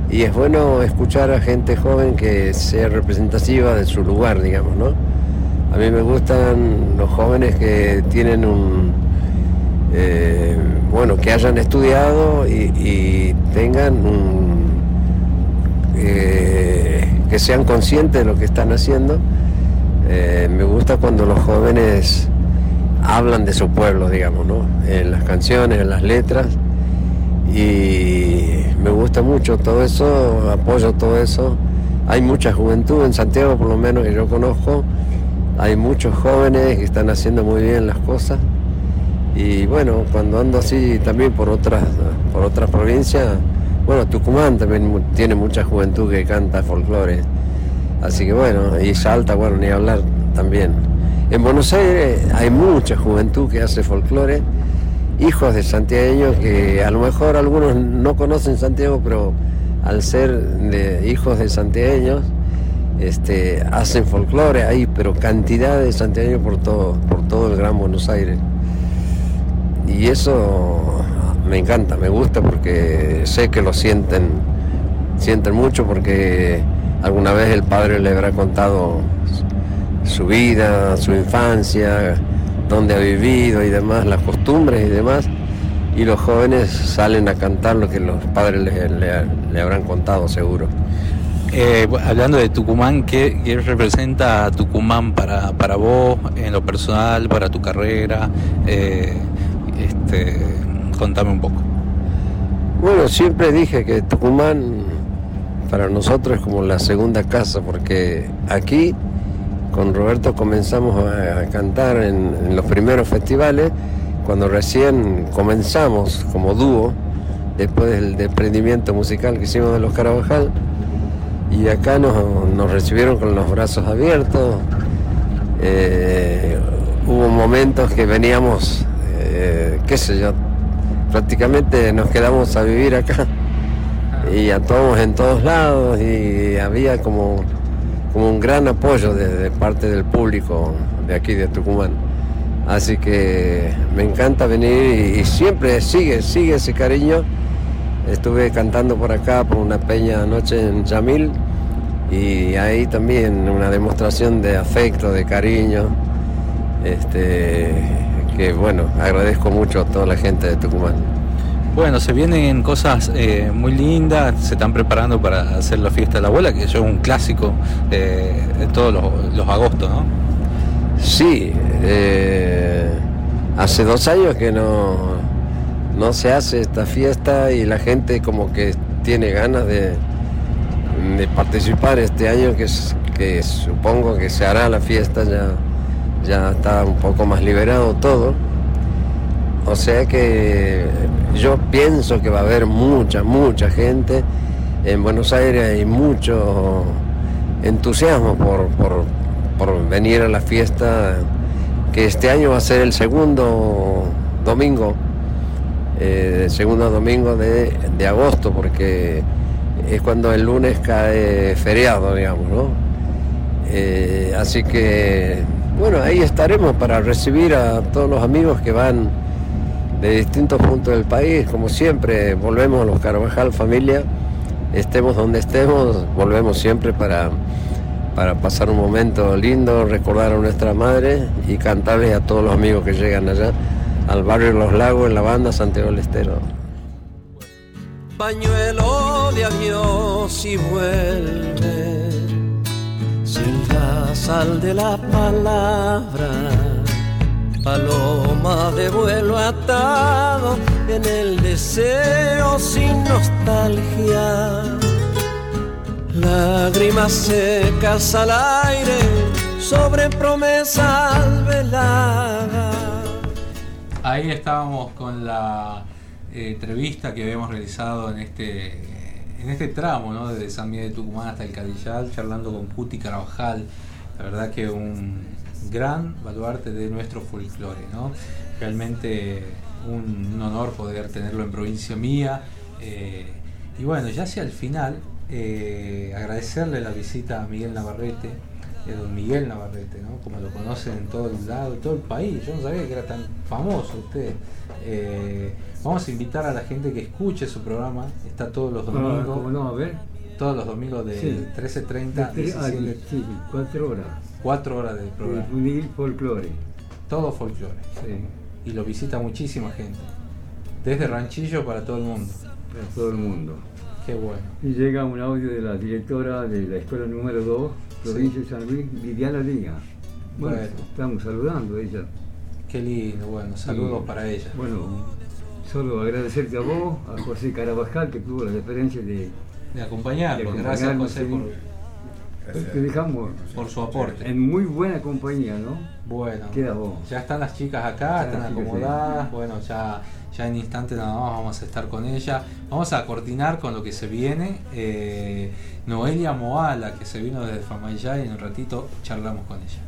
Y es bueno escuchar a gente joven que sea representativa de su lugar, digamos, ¿no? A mí me gustan los jóvenes que tienen un, eh, bueno, que hayan estudiado y, tengan un, eh, que sean conscientes de lo que están haciendo. Eh, me gusta cuando los jóvenes hablan de su pueblo, digamos, ¿no? En las canciones, en las letras. Y me gusta mucho todo eso, apoyo todo eso. Hay mucha juventud en Santiago, por lo menos que yo conozco. Hay muchos jóvenes que están haciendo muy bien las cosas. Y bueno, cuando ando así también por otras, por otras provincias, bueno, Tucumán también tiene mucha juventud que canta folclore. Así que bueno, y Salta, bueno, ni hablar también. En Buenos Aires hay mucha juventud que hace folclore, hijos de santiagueños que a lo mejor algunos no conocen Santiago, pero al ser hijos de santiagueños, este, hacen folclore ahí, pero cantidad de santiagueños por todo, por todo el Gran Buenos Aires. Y eso me encanta, me gusta porque sé que lo sienten, sienten mucho porque alguna vez el padre le habrá contado su vida, su infancia, dónde ha vivido y demás, las costumbres y demás. Y los jóvenes salen a cantar lo que los padres le, le- le habrán contado seguro. Eh, hablando de Tucumán, ¿qué, qué representa a Tucumán para, para vos, en lo personal, para tu carrera? Eh, este, contame un poco. Bueno, siempre dije que Tucumán para nosotros es como la segunda casa, porque aquí con Roberto comenzamos a, a cantar en, en los primeros festivales, cuando recién comenzamos como dúo, después del desprendimiento musical que hicimos de los Carabajal, y acá nos, nos recibieron con los brazos abiertos. Eh, hubo momentos que veníamos, eh, qué sé yo, prácticamente nos quedamos a vivir acá. Y actuamos en todos lados y había como, como un gran apoyo de, parte del público de aquí de Tucumán. Así que me encanta venir y, y siempre sigue, sigue ese cariño. Estuve cantando por acá por una peña anoche en Yamil y ahí también una demostración de afecto, de cariño. Este, que bueno, agradezco mucho a toda la gente de Tucumán. Bueno, se vienen cosas eh, muy lindas, se están preparando para hacer la fiesta de la abuela, que es un clásico eh, de todos los, los agostos, ¿no? Sí, eh, hace dos años que no no se hace esta fiesta y la gente como que tiene ganas de, de participar este año, que, es, que supongo que se hará la fiesta, ya, ya está un poco más liberado todo. O sea que yo pienso que va a haber mucha, mucha gente. En Buenos Aires hay mucho entusiasmo por, por, por venir a la fiesta, que este año va a ser el segundo domingo, eh, el segundo domingo de, de agosto, porque es cuando el lunes cae feriado, digamos, ¿no? Eh, así que, bueno, ahí estaremos para recibir a todos los amigos que van de distintos puntos del país. Como siempre, volvemos a los Carvajal familia, estemos donde estemos, volvemos siempre para, para pasar un momento lindo, recordar a nuestra madre y cantarles a todos los amigos que llegan allá al barrio Los Lagos en la banda Santiago del Estero. pañuelo de adiós y vuelve sin la sal de la palabra, paloma de vuelo en el deseo sin nostalgia, lágrimas secas al aire sobre promesas veladas. Ahí estábamos con la eh, entrevista que habíamos realizado en este en este tramo, ¿no? Desde San Miguel de Tucumán hasta el Cadillal, charlando con Cuti Carvajal. La verdad que un gran baluarte de nuestro folclore, ¿no? Realmente un, un honor poder tenerlo en provincia mía. eh, y bueno, ya hacia el final, eh, agradecerle la visita a Miguel Navarrete, eh, don Miguel Navarrete, ¿no? como lo conocen en todo el lado, en todo el país. Yo no sabía que era tan famoso usted. Eh, vamos a invitar a la gente que escuche su programa. Está todos los Ah, domingos. ¿cómo no? A ver. Todos los domingos de Sí. 13.30 De tre- ah, 17, sí, cuatro horas. cuatro horas de programa. Folclore. Todo folclore. Y lo visita muchísima gente. Desde Ranchillo para todo el mundo. Para todo el mundo. Qué bueno. Y llega un audio de la directora de la escuela número 2, provincia de San Luis, Viviana Liga. Bueno, Bueno. estamos saludando a ella. Qué lindo, bueno, saludos Y, para ella. Bueno, solo agradecerte a vos, a José Carabajal, que tuvo la deferencia de, De acompañar, de porque gracias acompañarnos, José por, Te dejamos por su aporte. en muy buena compañía, ¿no? Bueno, ya están las chicas acá, Ya están acomodadas, bueno, ya, ya en instante nada más vamos a estar con ella. Vamos a coordinar con lo que se viene. Eh, Noelia Moala, que se vino desde Famayá y en un ratito charlamos con ella.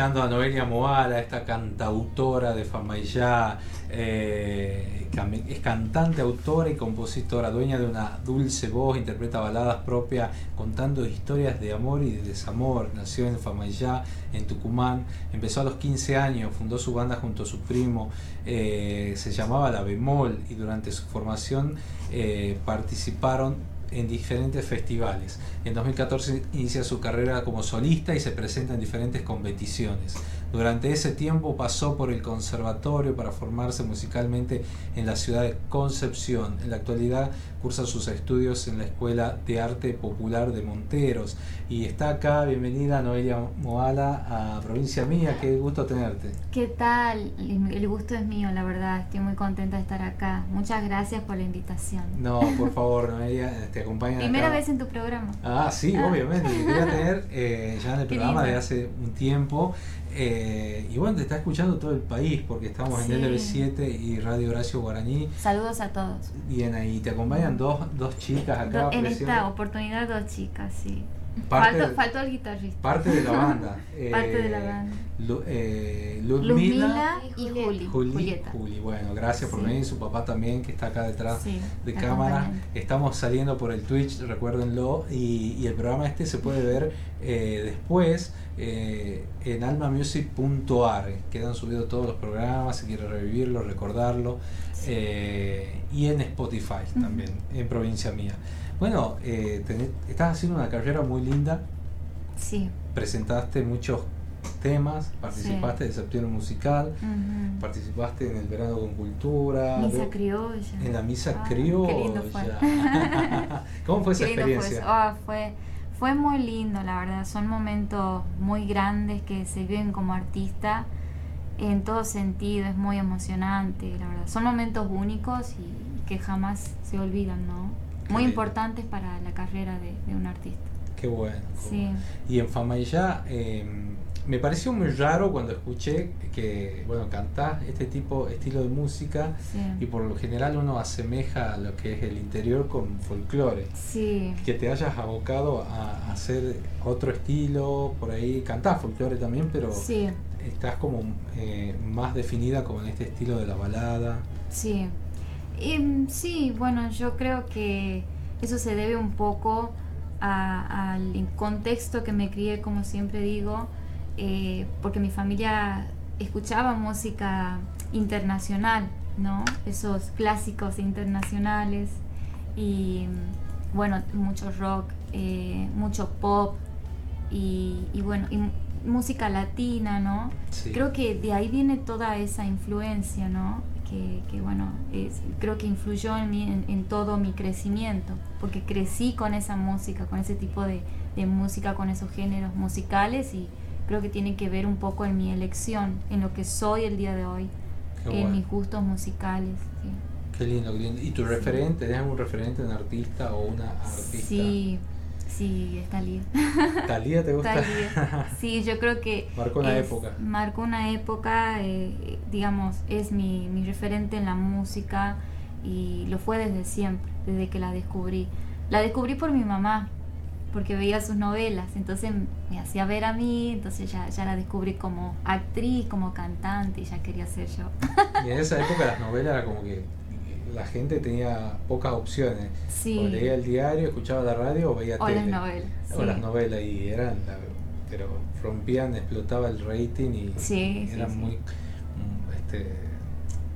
Escuchando a Noelia Moala, esta cantautora de Famayá, eh, es cantante, autora y compositora, dueña de una dulce voz, interpreta baladas propias, contando historias de amor y de desamor. Nació en Famayá, en Tucumán. Empezó a los 15 años, fundó su banda junto a su primo, eh, se llamaba La Bemol y durante su formación eh, participaron en diferentes festivales. En 2014 inicia su carrera como solista y se presenta en diferentes competiciones. Durante ese tiempo pasó por el conservatorio para formarse musicalmente en la ciudad de Concepción. En la actualidad cursa sus estudios en la Escuela de Arte Popular de Monteros. Y está acá, bienvenida Noelia Moala a Provincia Mía, qué gusto tenerte. ¿Qué tal? El gusto es mío, la verdad. Estoy muy contenta de estar acá. Muchas gracias por la invitación. No, por favor, Noelia, te acompañan Primera acá. vez en tu programa. Ah, sí, Ah. obviamente. Te quería tener eh, ya en el programa desde hace un tiempo. Eh, y bueno, te está escuchando todo el país porque estamos Sí. en LB7 y Radio Horacio Guaraní. Saludos a todos. Bien, ahí te acompañan dos, dos chicas acá. Do- en esta oportunidad dos chicas, sí. Parte Faltó, de- faltó el guitarrista. parte de la banda. Parte de la Eh, banda. Lu- eh, Ludmila, y Juli. Juli, Julieta. Juli, bueno, gracias por Sí. venir, su papá también que está acá detrás Sí, de cámara. acompañan. Estamos saliendo por el Twitch, recuérdenlo, y, y el programa este se puede ver eh, después eh, en almamusic.ar. Quedan subidos todos los programas, si quiere revivirlo, recordarlo, eh, y en Spotify también, en Provincia Mía. Bueno, eh, tenés- estás haciendo una carrera muy linda, Sí. presentaste muchos temas, participaste de septiembre musical, participaste en el verano con cultura, Misa criolla. en la misa Ah, criolla. Fue. ¿Cómo fue esa fue experiencia? Ah, fue, fue muy lindo, la verdad. Son momentos muy grandes que se viven como artista en todo sentido. Es muy emocionante, la verdad. Son momentos únicos y que jamás se olvidan, ¿no? Muy importantes para la carrera de, de un artista. Qué bueno. Sí. Y en Famayá eh, me pareció muy raro cuando escuché que, bueno, cantás este tipo, estilo de música Sí. y por lo general uno asemeja a lo que es el interior con folclore. Sí. Que te hayas abocado a hacer otro estilo, por ahí cantás folclore también, pero Sí. estás como eh, más definida como en este estilo de la balada. Sí. Em, sí, bueno, yo creo que eso se debe un poco a- al contexto que me crié, como siempre digo, eh, porque mi familia escuchaba música internacional, ¿no? Esos clásicos internacionales y, bueno, mucho rock, eh, mucho pop y, y bueno, y música latina, ¿no? Sí. Creo que de ahí viene toda esa influencia, ¿no? Que, que, bueno, es- creo que influyó en, mí, en, en todo mi crecimiento, porque crecí con esa música, con ese tipo de, de música, con esos géneros musicales y creo que tiene que ver un poco en mi elección, en lo que soy el día de hoy, Qué en bueno. mis gustos musicales. sí. Qué lindo, qué lindo. ¿Y tu referente? ¿Tenés algún referente, un artista o una artista? Sí, sí, es Thalía. ¿Talía te gusta? Thalía. Sí, yo creo que... Marcó una es- época. Marcó una época, eh, digamos, es mi, mi referente en la música y lo fue desde siempre, desde que la descubrí. La descubrí por mi mamá, porque veía sus novelas, entonces me hacía ver a mí, entonces ya, ya la descubrí como actriz, como cantante y ya quería ser yo. Y en esa época las novelas era como que la gente tenía pocas opciones. Sí. O leía el diario, escuchaba la radio o veía O tele. las novelas, O sí. las novelas y eran, la- pero rompían, explotaba el rating y Sí, eran muy, mm, este,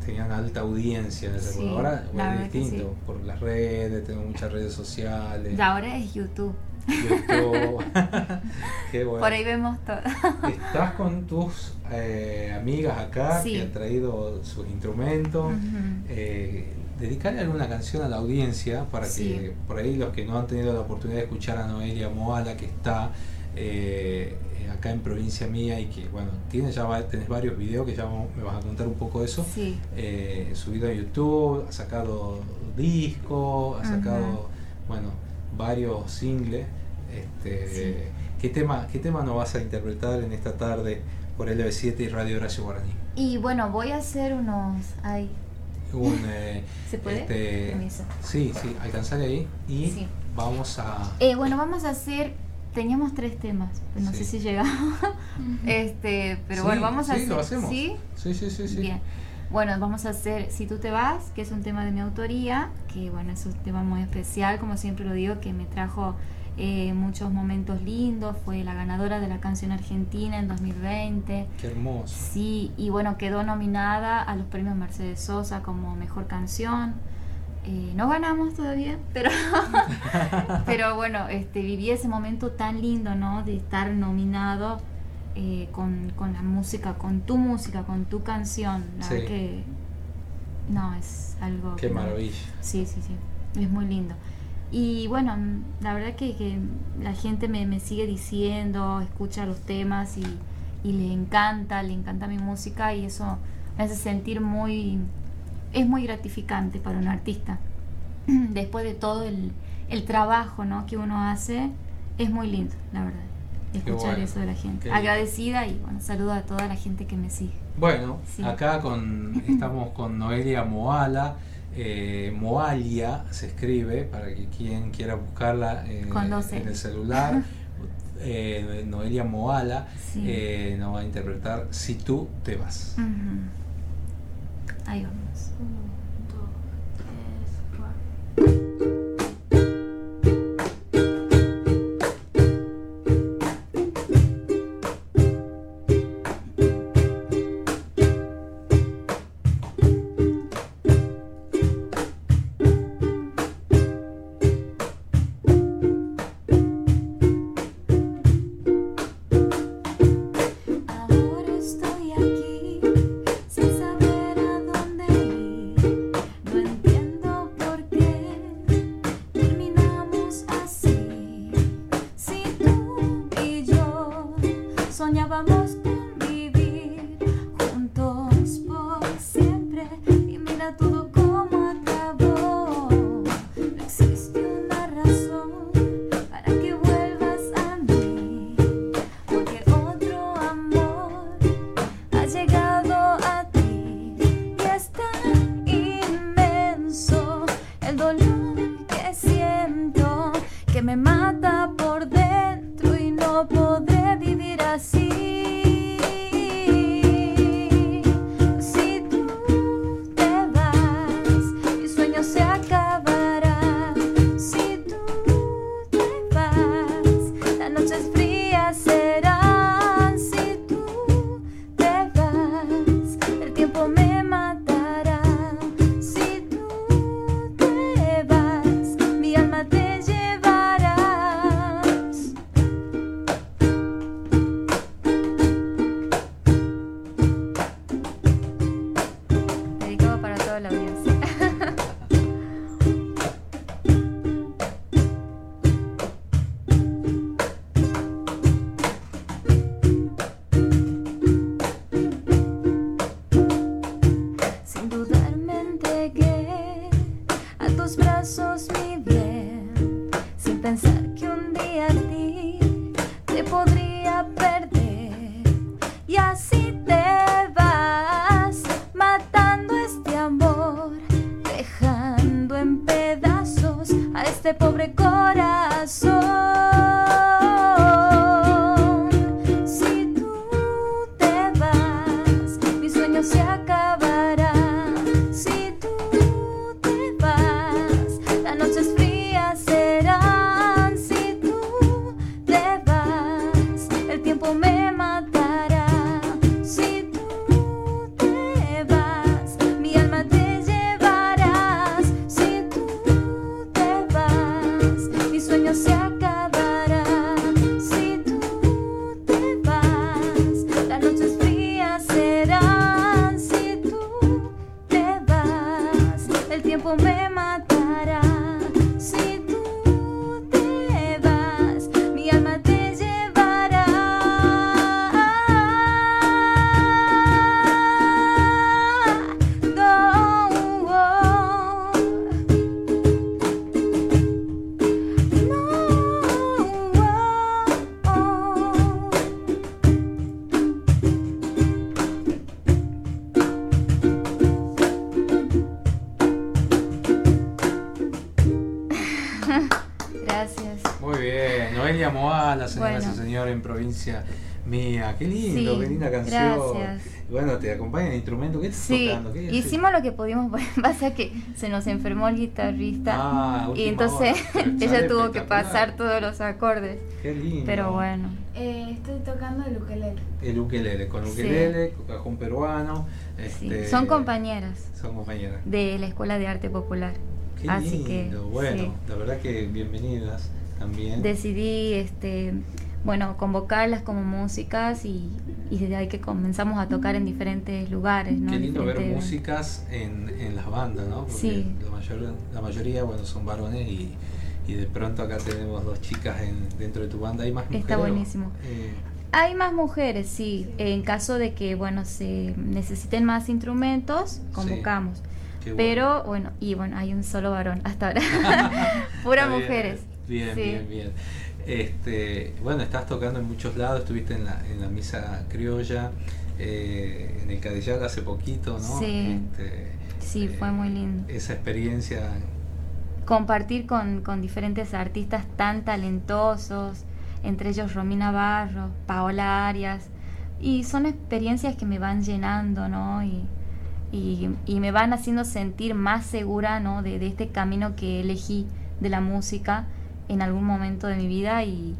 tenían alta audiencia en época. Ahora la bueno, es distinto, por las redes, tengo muchas redes sociales. Y ahora es YouTube. YouTube. Qué bueno. Por ahí vemos todo. Estás con tus eh, amigas acá Sí. que han traído sus instrumentos. Eh, dedicarle alguna canción a la audiencia para Sí. que por ahí los que no han tenido la oportunidad de escuchar a Noelia Moala que está eh, acá en provincia mía y que bueno tienes ya va- tenés varios videos que ya me vas a contar un poco de eso Sí. eh, subido a YouTube ha sacado disco ha sacado bueno varios singles este qué tema qué tema nos vas a interpretar en esta tarde por LB7 y Radio Horacio Guaraní Y bueno, voy a hacer unos... Ay, un, eh, ¿Se puede? este, Permiso. sí, sí, alcanzaré ahí y Sí. vamos a... Eh, bueno, vamos a hacer. Teníamos tres temas, pero no Sí. sé si llegamos. este, pero Sí, bueno, vamos a hacer. lo hacemos. ¿Sí? Sí, sí, sí, sí. Bien. bueno, vamos a hacer Si tú te vas, que es un tema de mi autoría, que bueno, es un tema muy especial, como siempre lo digo, que me trajo eh, muchos momentos lindos, fue la ganadora de la canción argentina en 2020. Qué hermoso. Sí, y bueno, quedó nominada a los premios Mercedes Sosa como mejor canción. Eh, no ganamos todavía, pero, pero bueno, este, viví ese momento tan lindo, ¿no? De estar nominado eh, con, con la música, con tu música, con tu canción. La Sí. verdad que, no, es algo... Qué que maravilla. Sí, sí, sí, es muy lindo. Y bueno, la verdad que, que la gente me, me sigue diciendo, escucha los temas y, y le encanta, le encanta mi música y eso me hace sentir muy, es muy gratificante para un artista. Después de todo el, el trabajo ¿no? que uno hace, es muy lindo, la verdad, escuchar bueno, eso de la gente. Agradecida y bueno, saludo a toda la gente que me sigue. Bueno, Sí. acá con, estamos con Noelia Moala. Eh, Moalia se escribe para que quien quiera buscarla eh, dos en el celular. Eh, Noelia Moala Sí. eh, nos va a interpretar Si tú te vas. Ahí vamos. Pobre corazón. Mía. Qué lindo, Sí, qué linda canción. gracias. Bueno, te acompaña el instrumento. ¿Qué estás Sí, tocando? Hicimos lo que pudimos. Pasa que se nos enfermó el guitarrista Ah, y entonces ella tuvo que pasar todos los acordes. Qué lindo. Pero bueno, Eh, estoy tocando el ukelele. El ukelele, con Sí. ukelele, con cajón peruano. sí. este, son compañeras Son compañeras. de la Escuela de Arte Popular. Qué Así que lindo. Bueno, sí. la verdad que bienvenidas también. decidí este bueno convocarlas como músicas y, y desde ahí que comenzamos a tocar en diferentes lugares ¿no? Qué lindo ver músicas en, en las bandas, ¿no? Porque Sí. la, mayor, la mayoría, bueno, son varones y, y de pronto acá tenemos dos chicas en, dentro de tu banda. ¿Hay más mujeres? Está buenísimo. Eh, Hay más mujeres, sí. En caso de que, bueno, se necesiten más instrumentos, convocamos. Bueno. Pero, bueno, y bueno, hay un solo varón hasta ahora. Puras mujeres. Bien, Sí. bien, bien. Este, bueno, estás tocando en muchos lados, estuviste en la, en la misa criolla, eh, en el Cadillal hace poquito, ¿no? Sí. Este, Sí, fue muy lindo. esa experiencia, Compartir con, con diferentes artistas tan talentosos, entre ellos Romina Barro, Paola Arias. Y son experiencias que me van llenando, ¿no? Y, y, y me van haciendo sentir más segura, ¿no? De, de este camino que elegí de la música en algún momento de mi vida y,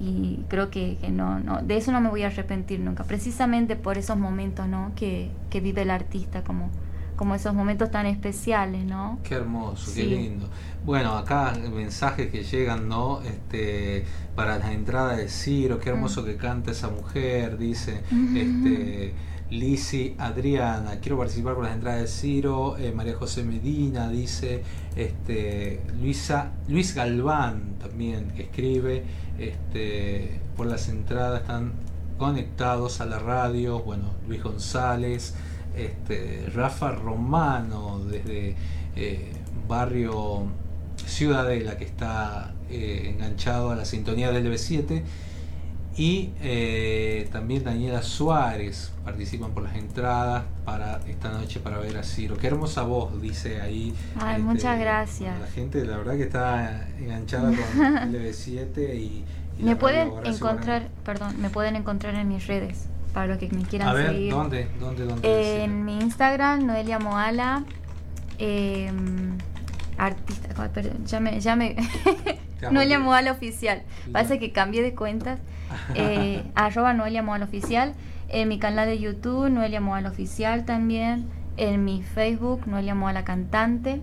y creo que, que no, no, de eso no me voy a arrepentir nunca, precisamente por esos momentos, ¿no? Que, que vive el artista, como, como esos momentos tan especiales, ¿no? qué hermoso, qué lindo. Bueno, acá mensajes que llegan, ¿no? Este, para la entrada de Ciro, qué hermoso que canta esa mujer, dice, este, Lisi Adriana, quiero participar por las entradas de Ciro, eh, María José Medina dice, este, Luisa, Luis Galván también que escribe, este, por las entradas están conectados a la radio, bueno, Luis González, este, Rafa Romano desde eh, barrio Ciudadela que está eh, enganchado a la sintonía del B7 y eh, también Daniela Suárez participan por las entradas para esta noche para ver a Ciro. Qué hermosa voz, dice ahí. Ay, este, muchas gracias. La gente, la verdad que está enganchada con el B7 y, y Me pueden encontrar, perdón, me pueden encontrar en mis redes para los que me quieran A ver, seguir. ¿dónde? ¿Dónde? ¿Dónde? En mi Instagram, Noelia Moala, eh, artista, perdón, ya me, ya me Noelia Moala oficial. Pasa que cambié de cuentas. Eh, arroba Noelia Moala oficial. En mi canal de YouTube, Noelia Moala oficial también. En mi Facebook, Noelia Moala cantante.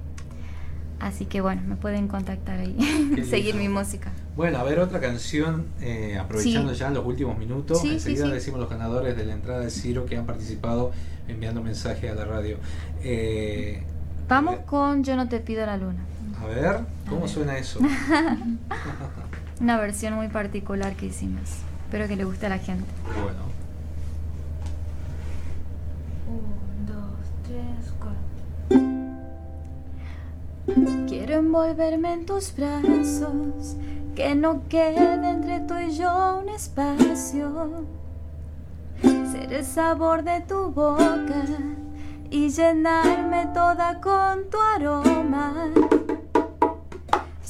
Así que bueno, me pueden contactar ahí, seguir mi música. Bueno, a ver otra canción, eh, aprovechando Sí. ya los últimos minutos. Sí, Enseguida sí. decimos los ganadores de la entrada de Ciro que han participado enviando mensaje a la radio. Eh, Vamos con Yo no te pido la luna. A ver, ¿cómo ver. suena eso? Una versión muy particular que hicimos. Espero que le guste a la gente. bueno. Un, dos, tres, cuatro. Quiero envolverme en tus brazos, que no quede entre tú y yo un espacio. Ser el sabor de tu boca y llenarme toda con tu aroma.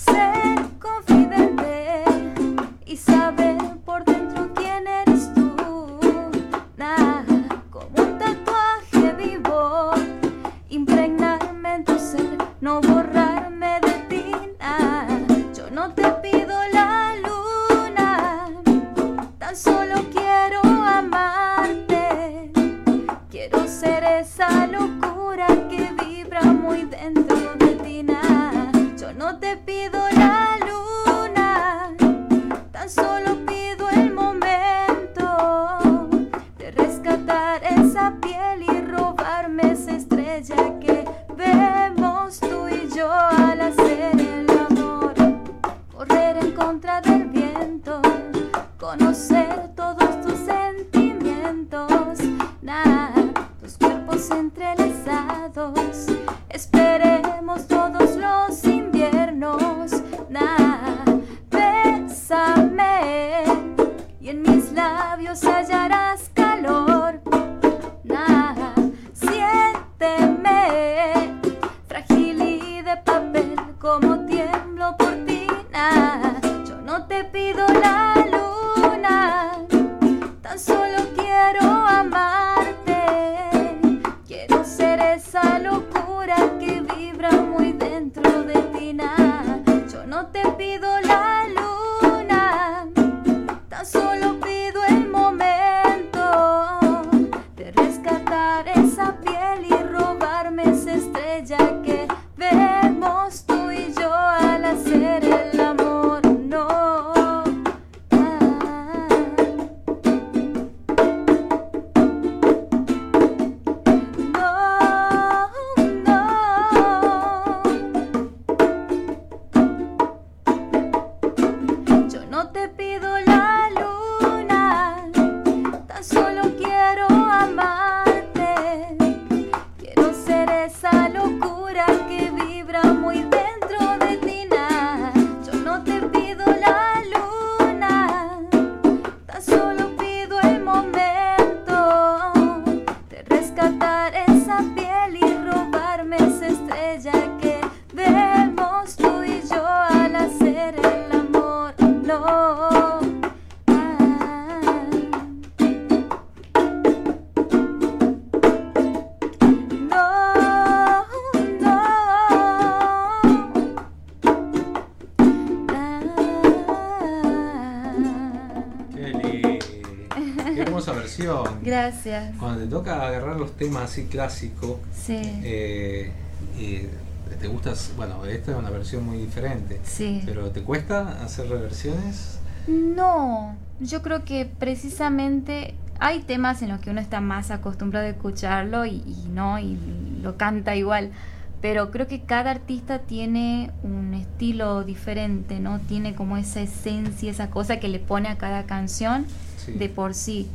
Ser confidente y saber por dentro contra del viento, conocer todos tus sentimientos, nah, tus cuerpos entrelazados. Esperemos todos los inviernos, nah, bésame y en mis labios hallarás Yo no te pido la Gracias. Cuando te toca agarrar los temas así clásicos, Sí. eh, y te gustas, bueno, esta es una versión muy diferente, Sí. pero ¿te cuesta hacer reversiones? No, yo creo que precisamente hay temas en los que uno está más acostumbrado a escucharlo y, y no, y lo canta igual. Pero creo que cada artista tiene un estilo diferente, ¿no? Tiene como esa esencia, esa cosa que le pone a cada canción Sí. de por sí.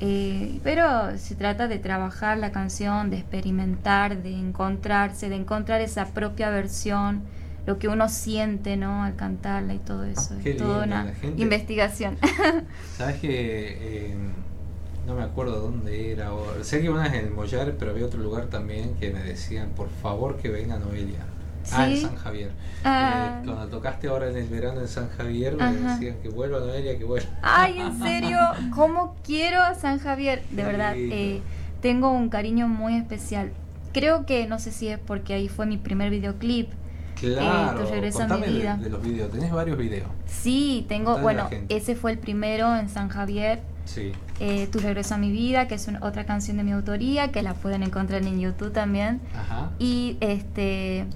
Eh, pero se trata de trabajar la canción, de experimentar, de encontrarse, de encontrar esa propia versión, lo que uno siente, ¿no? Al cantarla y todo eso. Qué es toda una gente- investigación. Sabes que eh, no me acuerdo dónde era, o, sé que una vez en el Mollar, pero había otro lugar también que me decían, por favor que venga Noelia. Ah, en ¿Sí? San Javier. Ah. Eh, cuando tocaste ahora en el verano en San Javier, me Ajá. decían que vuelva Noelia, que vuelva. Ay, en serio, ¿cómo quiero a San Javier? De verdad, eh, tengo un cariño muy especial. Creo que, no sé si es porque ahí fue mi primer videoclip. Claro, Eh, tu regreso a mi de- vida. De, los videos, tenés varios videos. Sí, tengo, bueno, ese fue el primero en San Javier. Sí. eh, tu regreso a mi vida, que es una- otra canción de mi autoría, que la pueden encontrar en YouTube también. Ajá. Y este,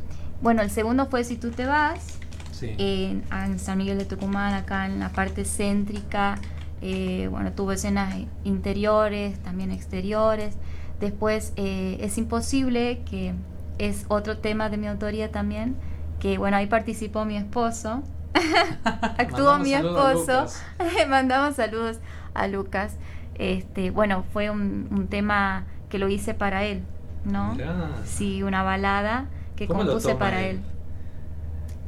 bueno, el segundo fue Si tú te vas, Sí. en, en San Miguel de Tucumán, acá en la parte céntrica. eh, bueno, tuvo escenas interiores, también exteriores. Después eh, es imposible, que es otro tema de mi autoría también, que bueno, ahí participó mi esposo. Actuó Mandamos mi esposo. Mandamos saludos a Lucas. Este, bueno, fue un, un tema que lo hice para él, ¿no? Mirá. Sí, una balada que ¿Cómo lo compuse para él? él.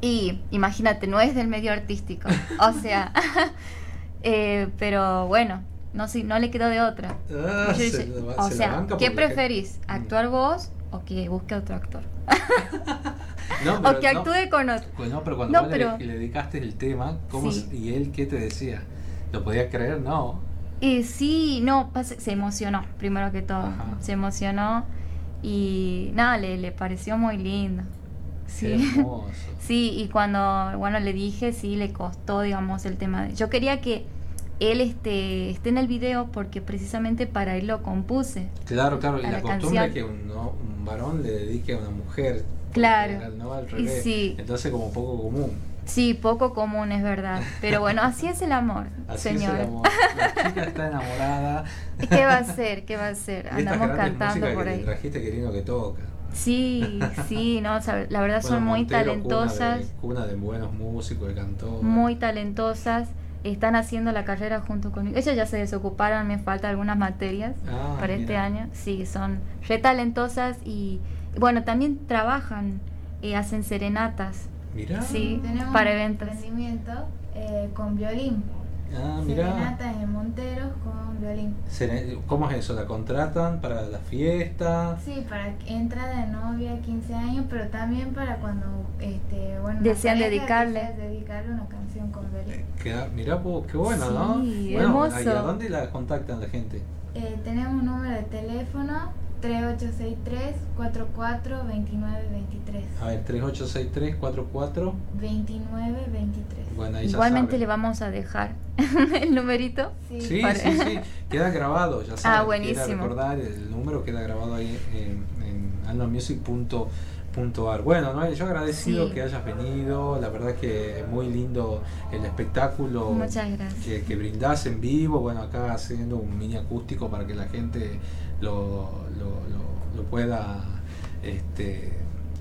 Y imagínate, no es del medio artístico. O sea, eh, pero bueno, no, sé, no le quedó de otra. Ah, Yo se o se sea, ¿qué preferís? ¿Actuar vos o que busque otro actor? No, o que no- actúe con otro. Pues no, pero cuando No, vos le- pero- le, dedicaste el tema, ¿cómo Sí. se- ¿y él qué te decía? ¿Lo podía creer? No. Y sí, no, pasa- se emocionó, primero que todo. Ajá. Se emocionó y nada, le, le pareció muy lindo. Sí. Hermoso. Sí, y cuando, bueno, le dije, sí, le costó, digamos, el tema de... Yo quería que él este, esté en el video porque precisamente para él lo compuse. Claro, claro, y la, la costumbre es que un, no- un varón le dedique a una mujer. Claro. No al Y sí. Entonces como poco común. Sí, poco común, es verdad. Pero bueno, así es el amor, Así señor. es el amor. La chica está enamorada. ¿Y ¿Qué va a hacer? ¿Qué va a estas Andamos cantando por que ahí. te trajiste queriendo que toca. Sí, sí, no, la verdad son muy Montero, talentosas. Cuna de, cuna de buenos músicos, de cantores. muy talentosas. Están haciendo la carrera junto conmigo. Ellas ya se desocuparon, me faltan algunas materias Ah, para este mira. año. Sí, son re talentosas y bueno, también trabajan, eh, hacen serenatas. Mirá. Sí, Tenemos para un eventos. emprendimiento eh, con violín. Ah, mirá. Serenatas en Monteros con violín. ¿Cómo es eso? ¿La contratan para la fiesta? Sí, para que- entrada de novia, 15 años, pero también para cuando este, bueno, Desean dedicarle. dedicarle una canción con violín. Queda- mirá, vos, qué bueno, ¿no? Sí, Bueno, hermoso. ¿y a dónde la contactan la gente? Eh, tenemos un número de teléfono 3863 44 29 23. A ver, 3863 44 29 23. Bueno, ahí Igualmente le vamos a dejar el numerito. Sí, para- sí, sí, queda grabado, ya saben. Ah, buenísimo. recordar, el número queda grabado ahí en, en almamusic.ar. Bueno, Noel, yo agradecido Sí. que hayas venido, la verdad que es muy lindo el espectáculo Muchas gracias. que, que brindás en vivo, bueno, acá haciendo un mini acústico para que la gente lo, lo, lo- lo pueda, este,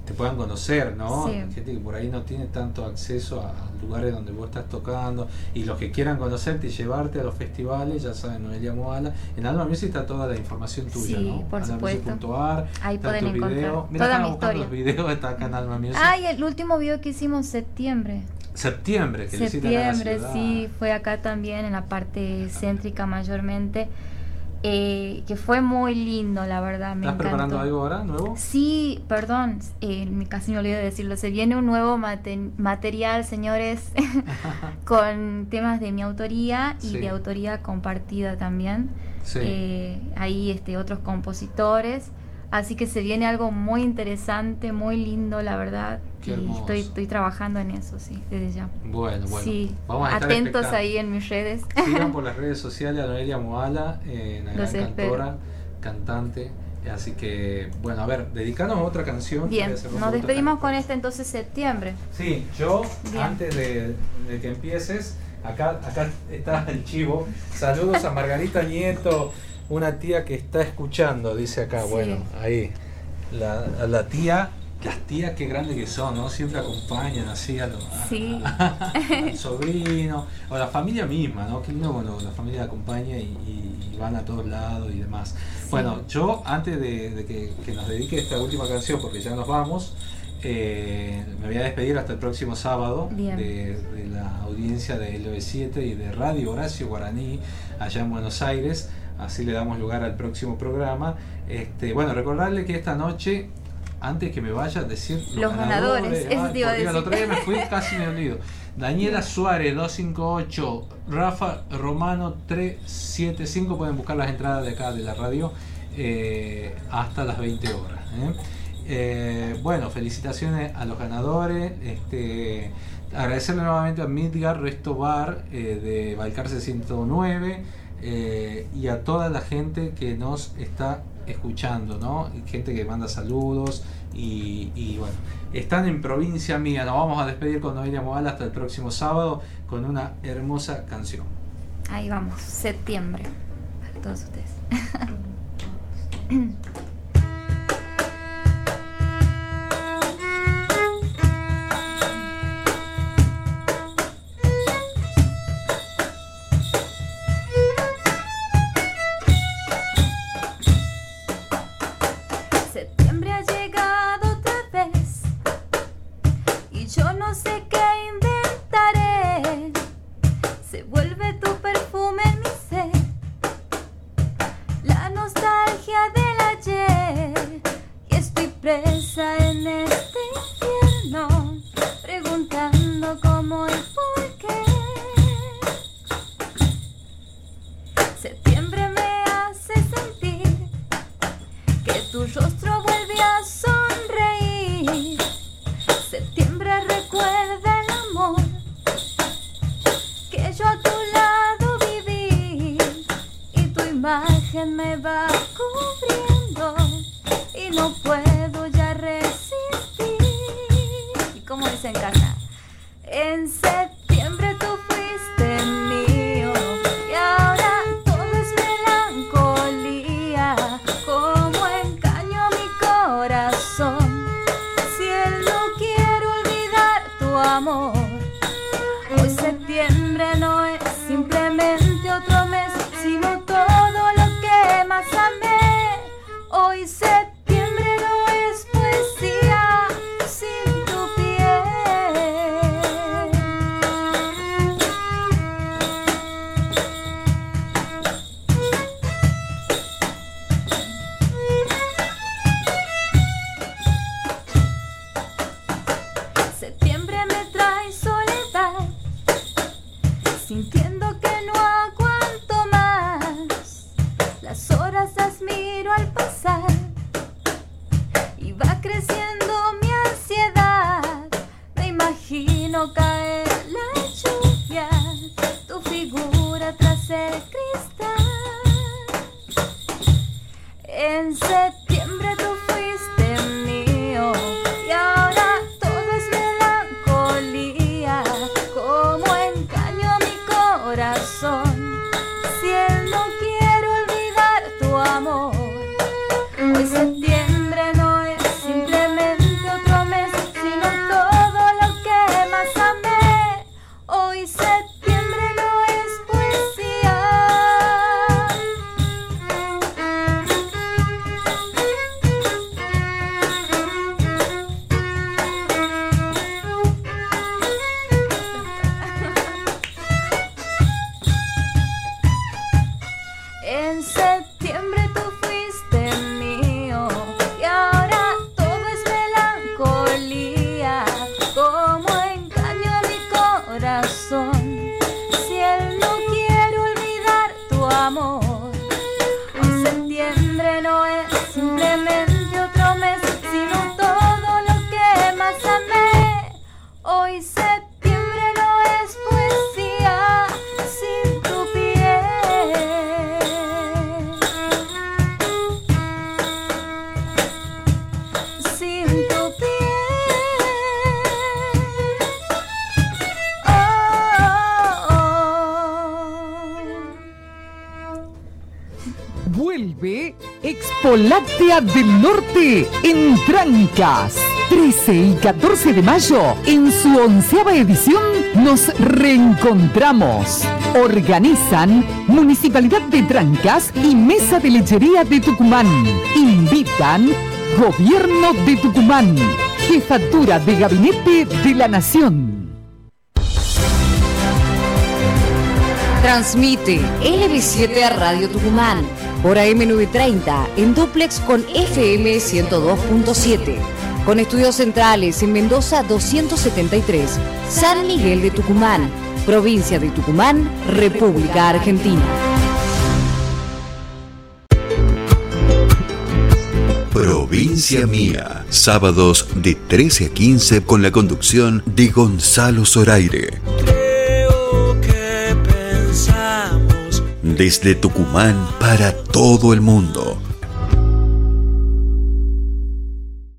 te puedan conocer, ¿no? Sí. Gente que por ahí no tiene tanto acceso a lugares donde vos estás tocando y los que quieran conocerte y llevarte a los festivales, ya saben, Noelia Moala, en Alma Music está toda la información tuya, Sí, ¿no? por supuesto. almamusic.ar, Ahí pueden encontrar video. Mira, toda mi historia. los videos, está acá en Alma Music. Ah, y el último video que hicimos septiembre. Septiembre, que en la Septiembre, ciudad. sí, fue acá también en la parte céntrica mayormente, eh, que fue muy lindo, la verdad, me ¿Estás preparando algo ahora, nuevo? Sí, perdón, eh, casi me olvidé de decirlo. Se viene un nuevo mate- material, señores, con temas de mi autoría y Sí. de autoría compartida también. Sí. Eh, ahí este, otros compositores. Así que se viene algo muy interesante, muy lindo, la verdad. Qué y estoy, estoy trabajando en eso, sí, desde ya. Bueno, bueno. Sí, Vamos a estar atentos ahí en mis redes. Sigan por las redes sociales a Noelia Moala, eh, una gran cantora, cantante. Así que, bueno, a ver, dedicanos a otra canción. Bien, nos despedimos con este entonces septiembre. Sí, yo, Bien. antes de, de que empieces, acá, acá está el chivo. Saludos a Margarita Nieto, una tía que está escuchando, dice acá. Sí. Bueno, ahí. La, la tía, las tías qué grandes que son, ¿no? Siempre acompañan así a los. a- Sí. al sobrino, o la familia misma, ¿no? Qué lindo cuando la familia acompaña y, y- y van a todos lados y demás. Bueno, yo antes de, de que, que nos dedique esta última canción, porque ya nos vamos, eh, me voy a despedir hasta el próximo sábado de, de la audiencia de LB7 y de Radio Horacio Guaraní allá en Buenos Aires. Así le damos lugar al próximo programa. Este, bueno, recordarle que esta noche, antes que me vaya, decir Los ganadores, eso Ay, te iba a el otro día me fui casi me olvido. Daniela Suárez 258, Rafa Romano 375, pueden buscar las entradas de acá de la radio eh, hasta las 20 horas. ¿eh? Eh, bueno, felicitaciones a los ganadores. Este, agradecerle nuevamente a Midgar Resto Bar de Balcarce 109 eh, y a toda la gente que nos está escuchando, ¿no? Gente que manda saludos y, y bueno, están en provincia mía. Nos vamos a despedir con Noelia Moala hasta el próximo sábado con una hermosa canción. Ahí vamos, septiembre. Para todos ustedes. Láctea del Norte en Trancas. 13 y 14 de mayo, en su onceava edición, nos reencontramos. Organizan Municipalidad de Trancas y Mesa de Lechería de Tucumán. Invitan Gobierno de Tucumán. Jefatura de Gabinete de la Nación. Transmite LB7 a Radio Tucumán por AM930 en duplex con FM 102.7. Con estudios centrales en Mendoza 273, San Miguel de Tucumán, provincia de Tucumán, República Argentina. Provincia Mía. Sábados de 13 a 15 con la conducción de Gonzalo Zoraire. Desde Tucumán para todo el mundo.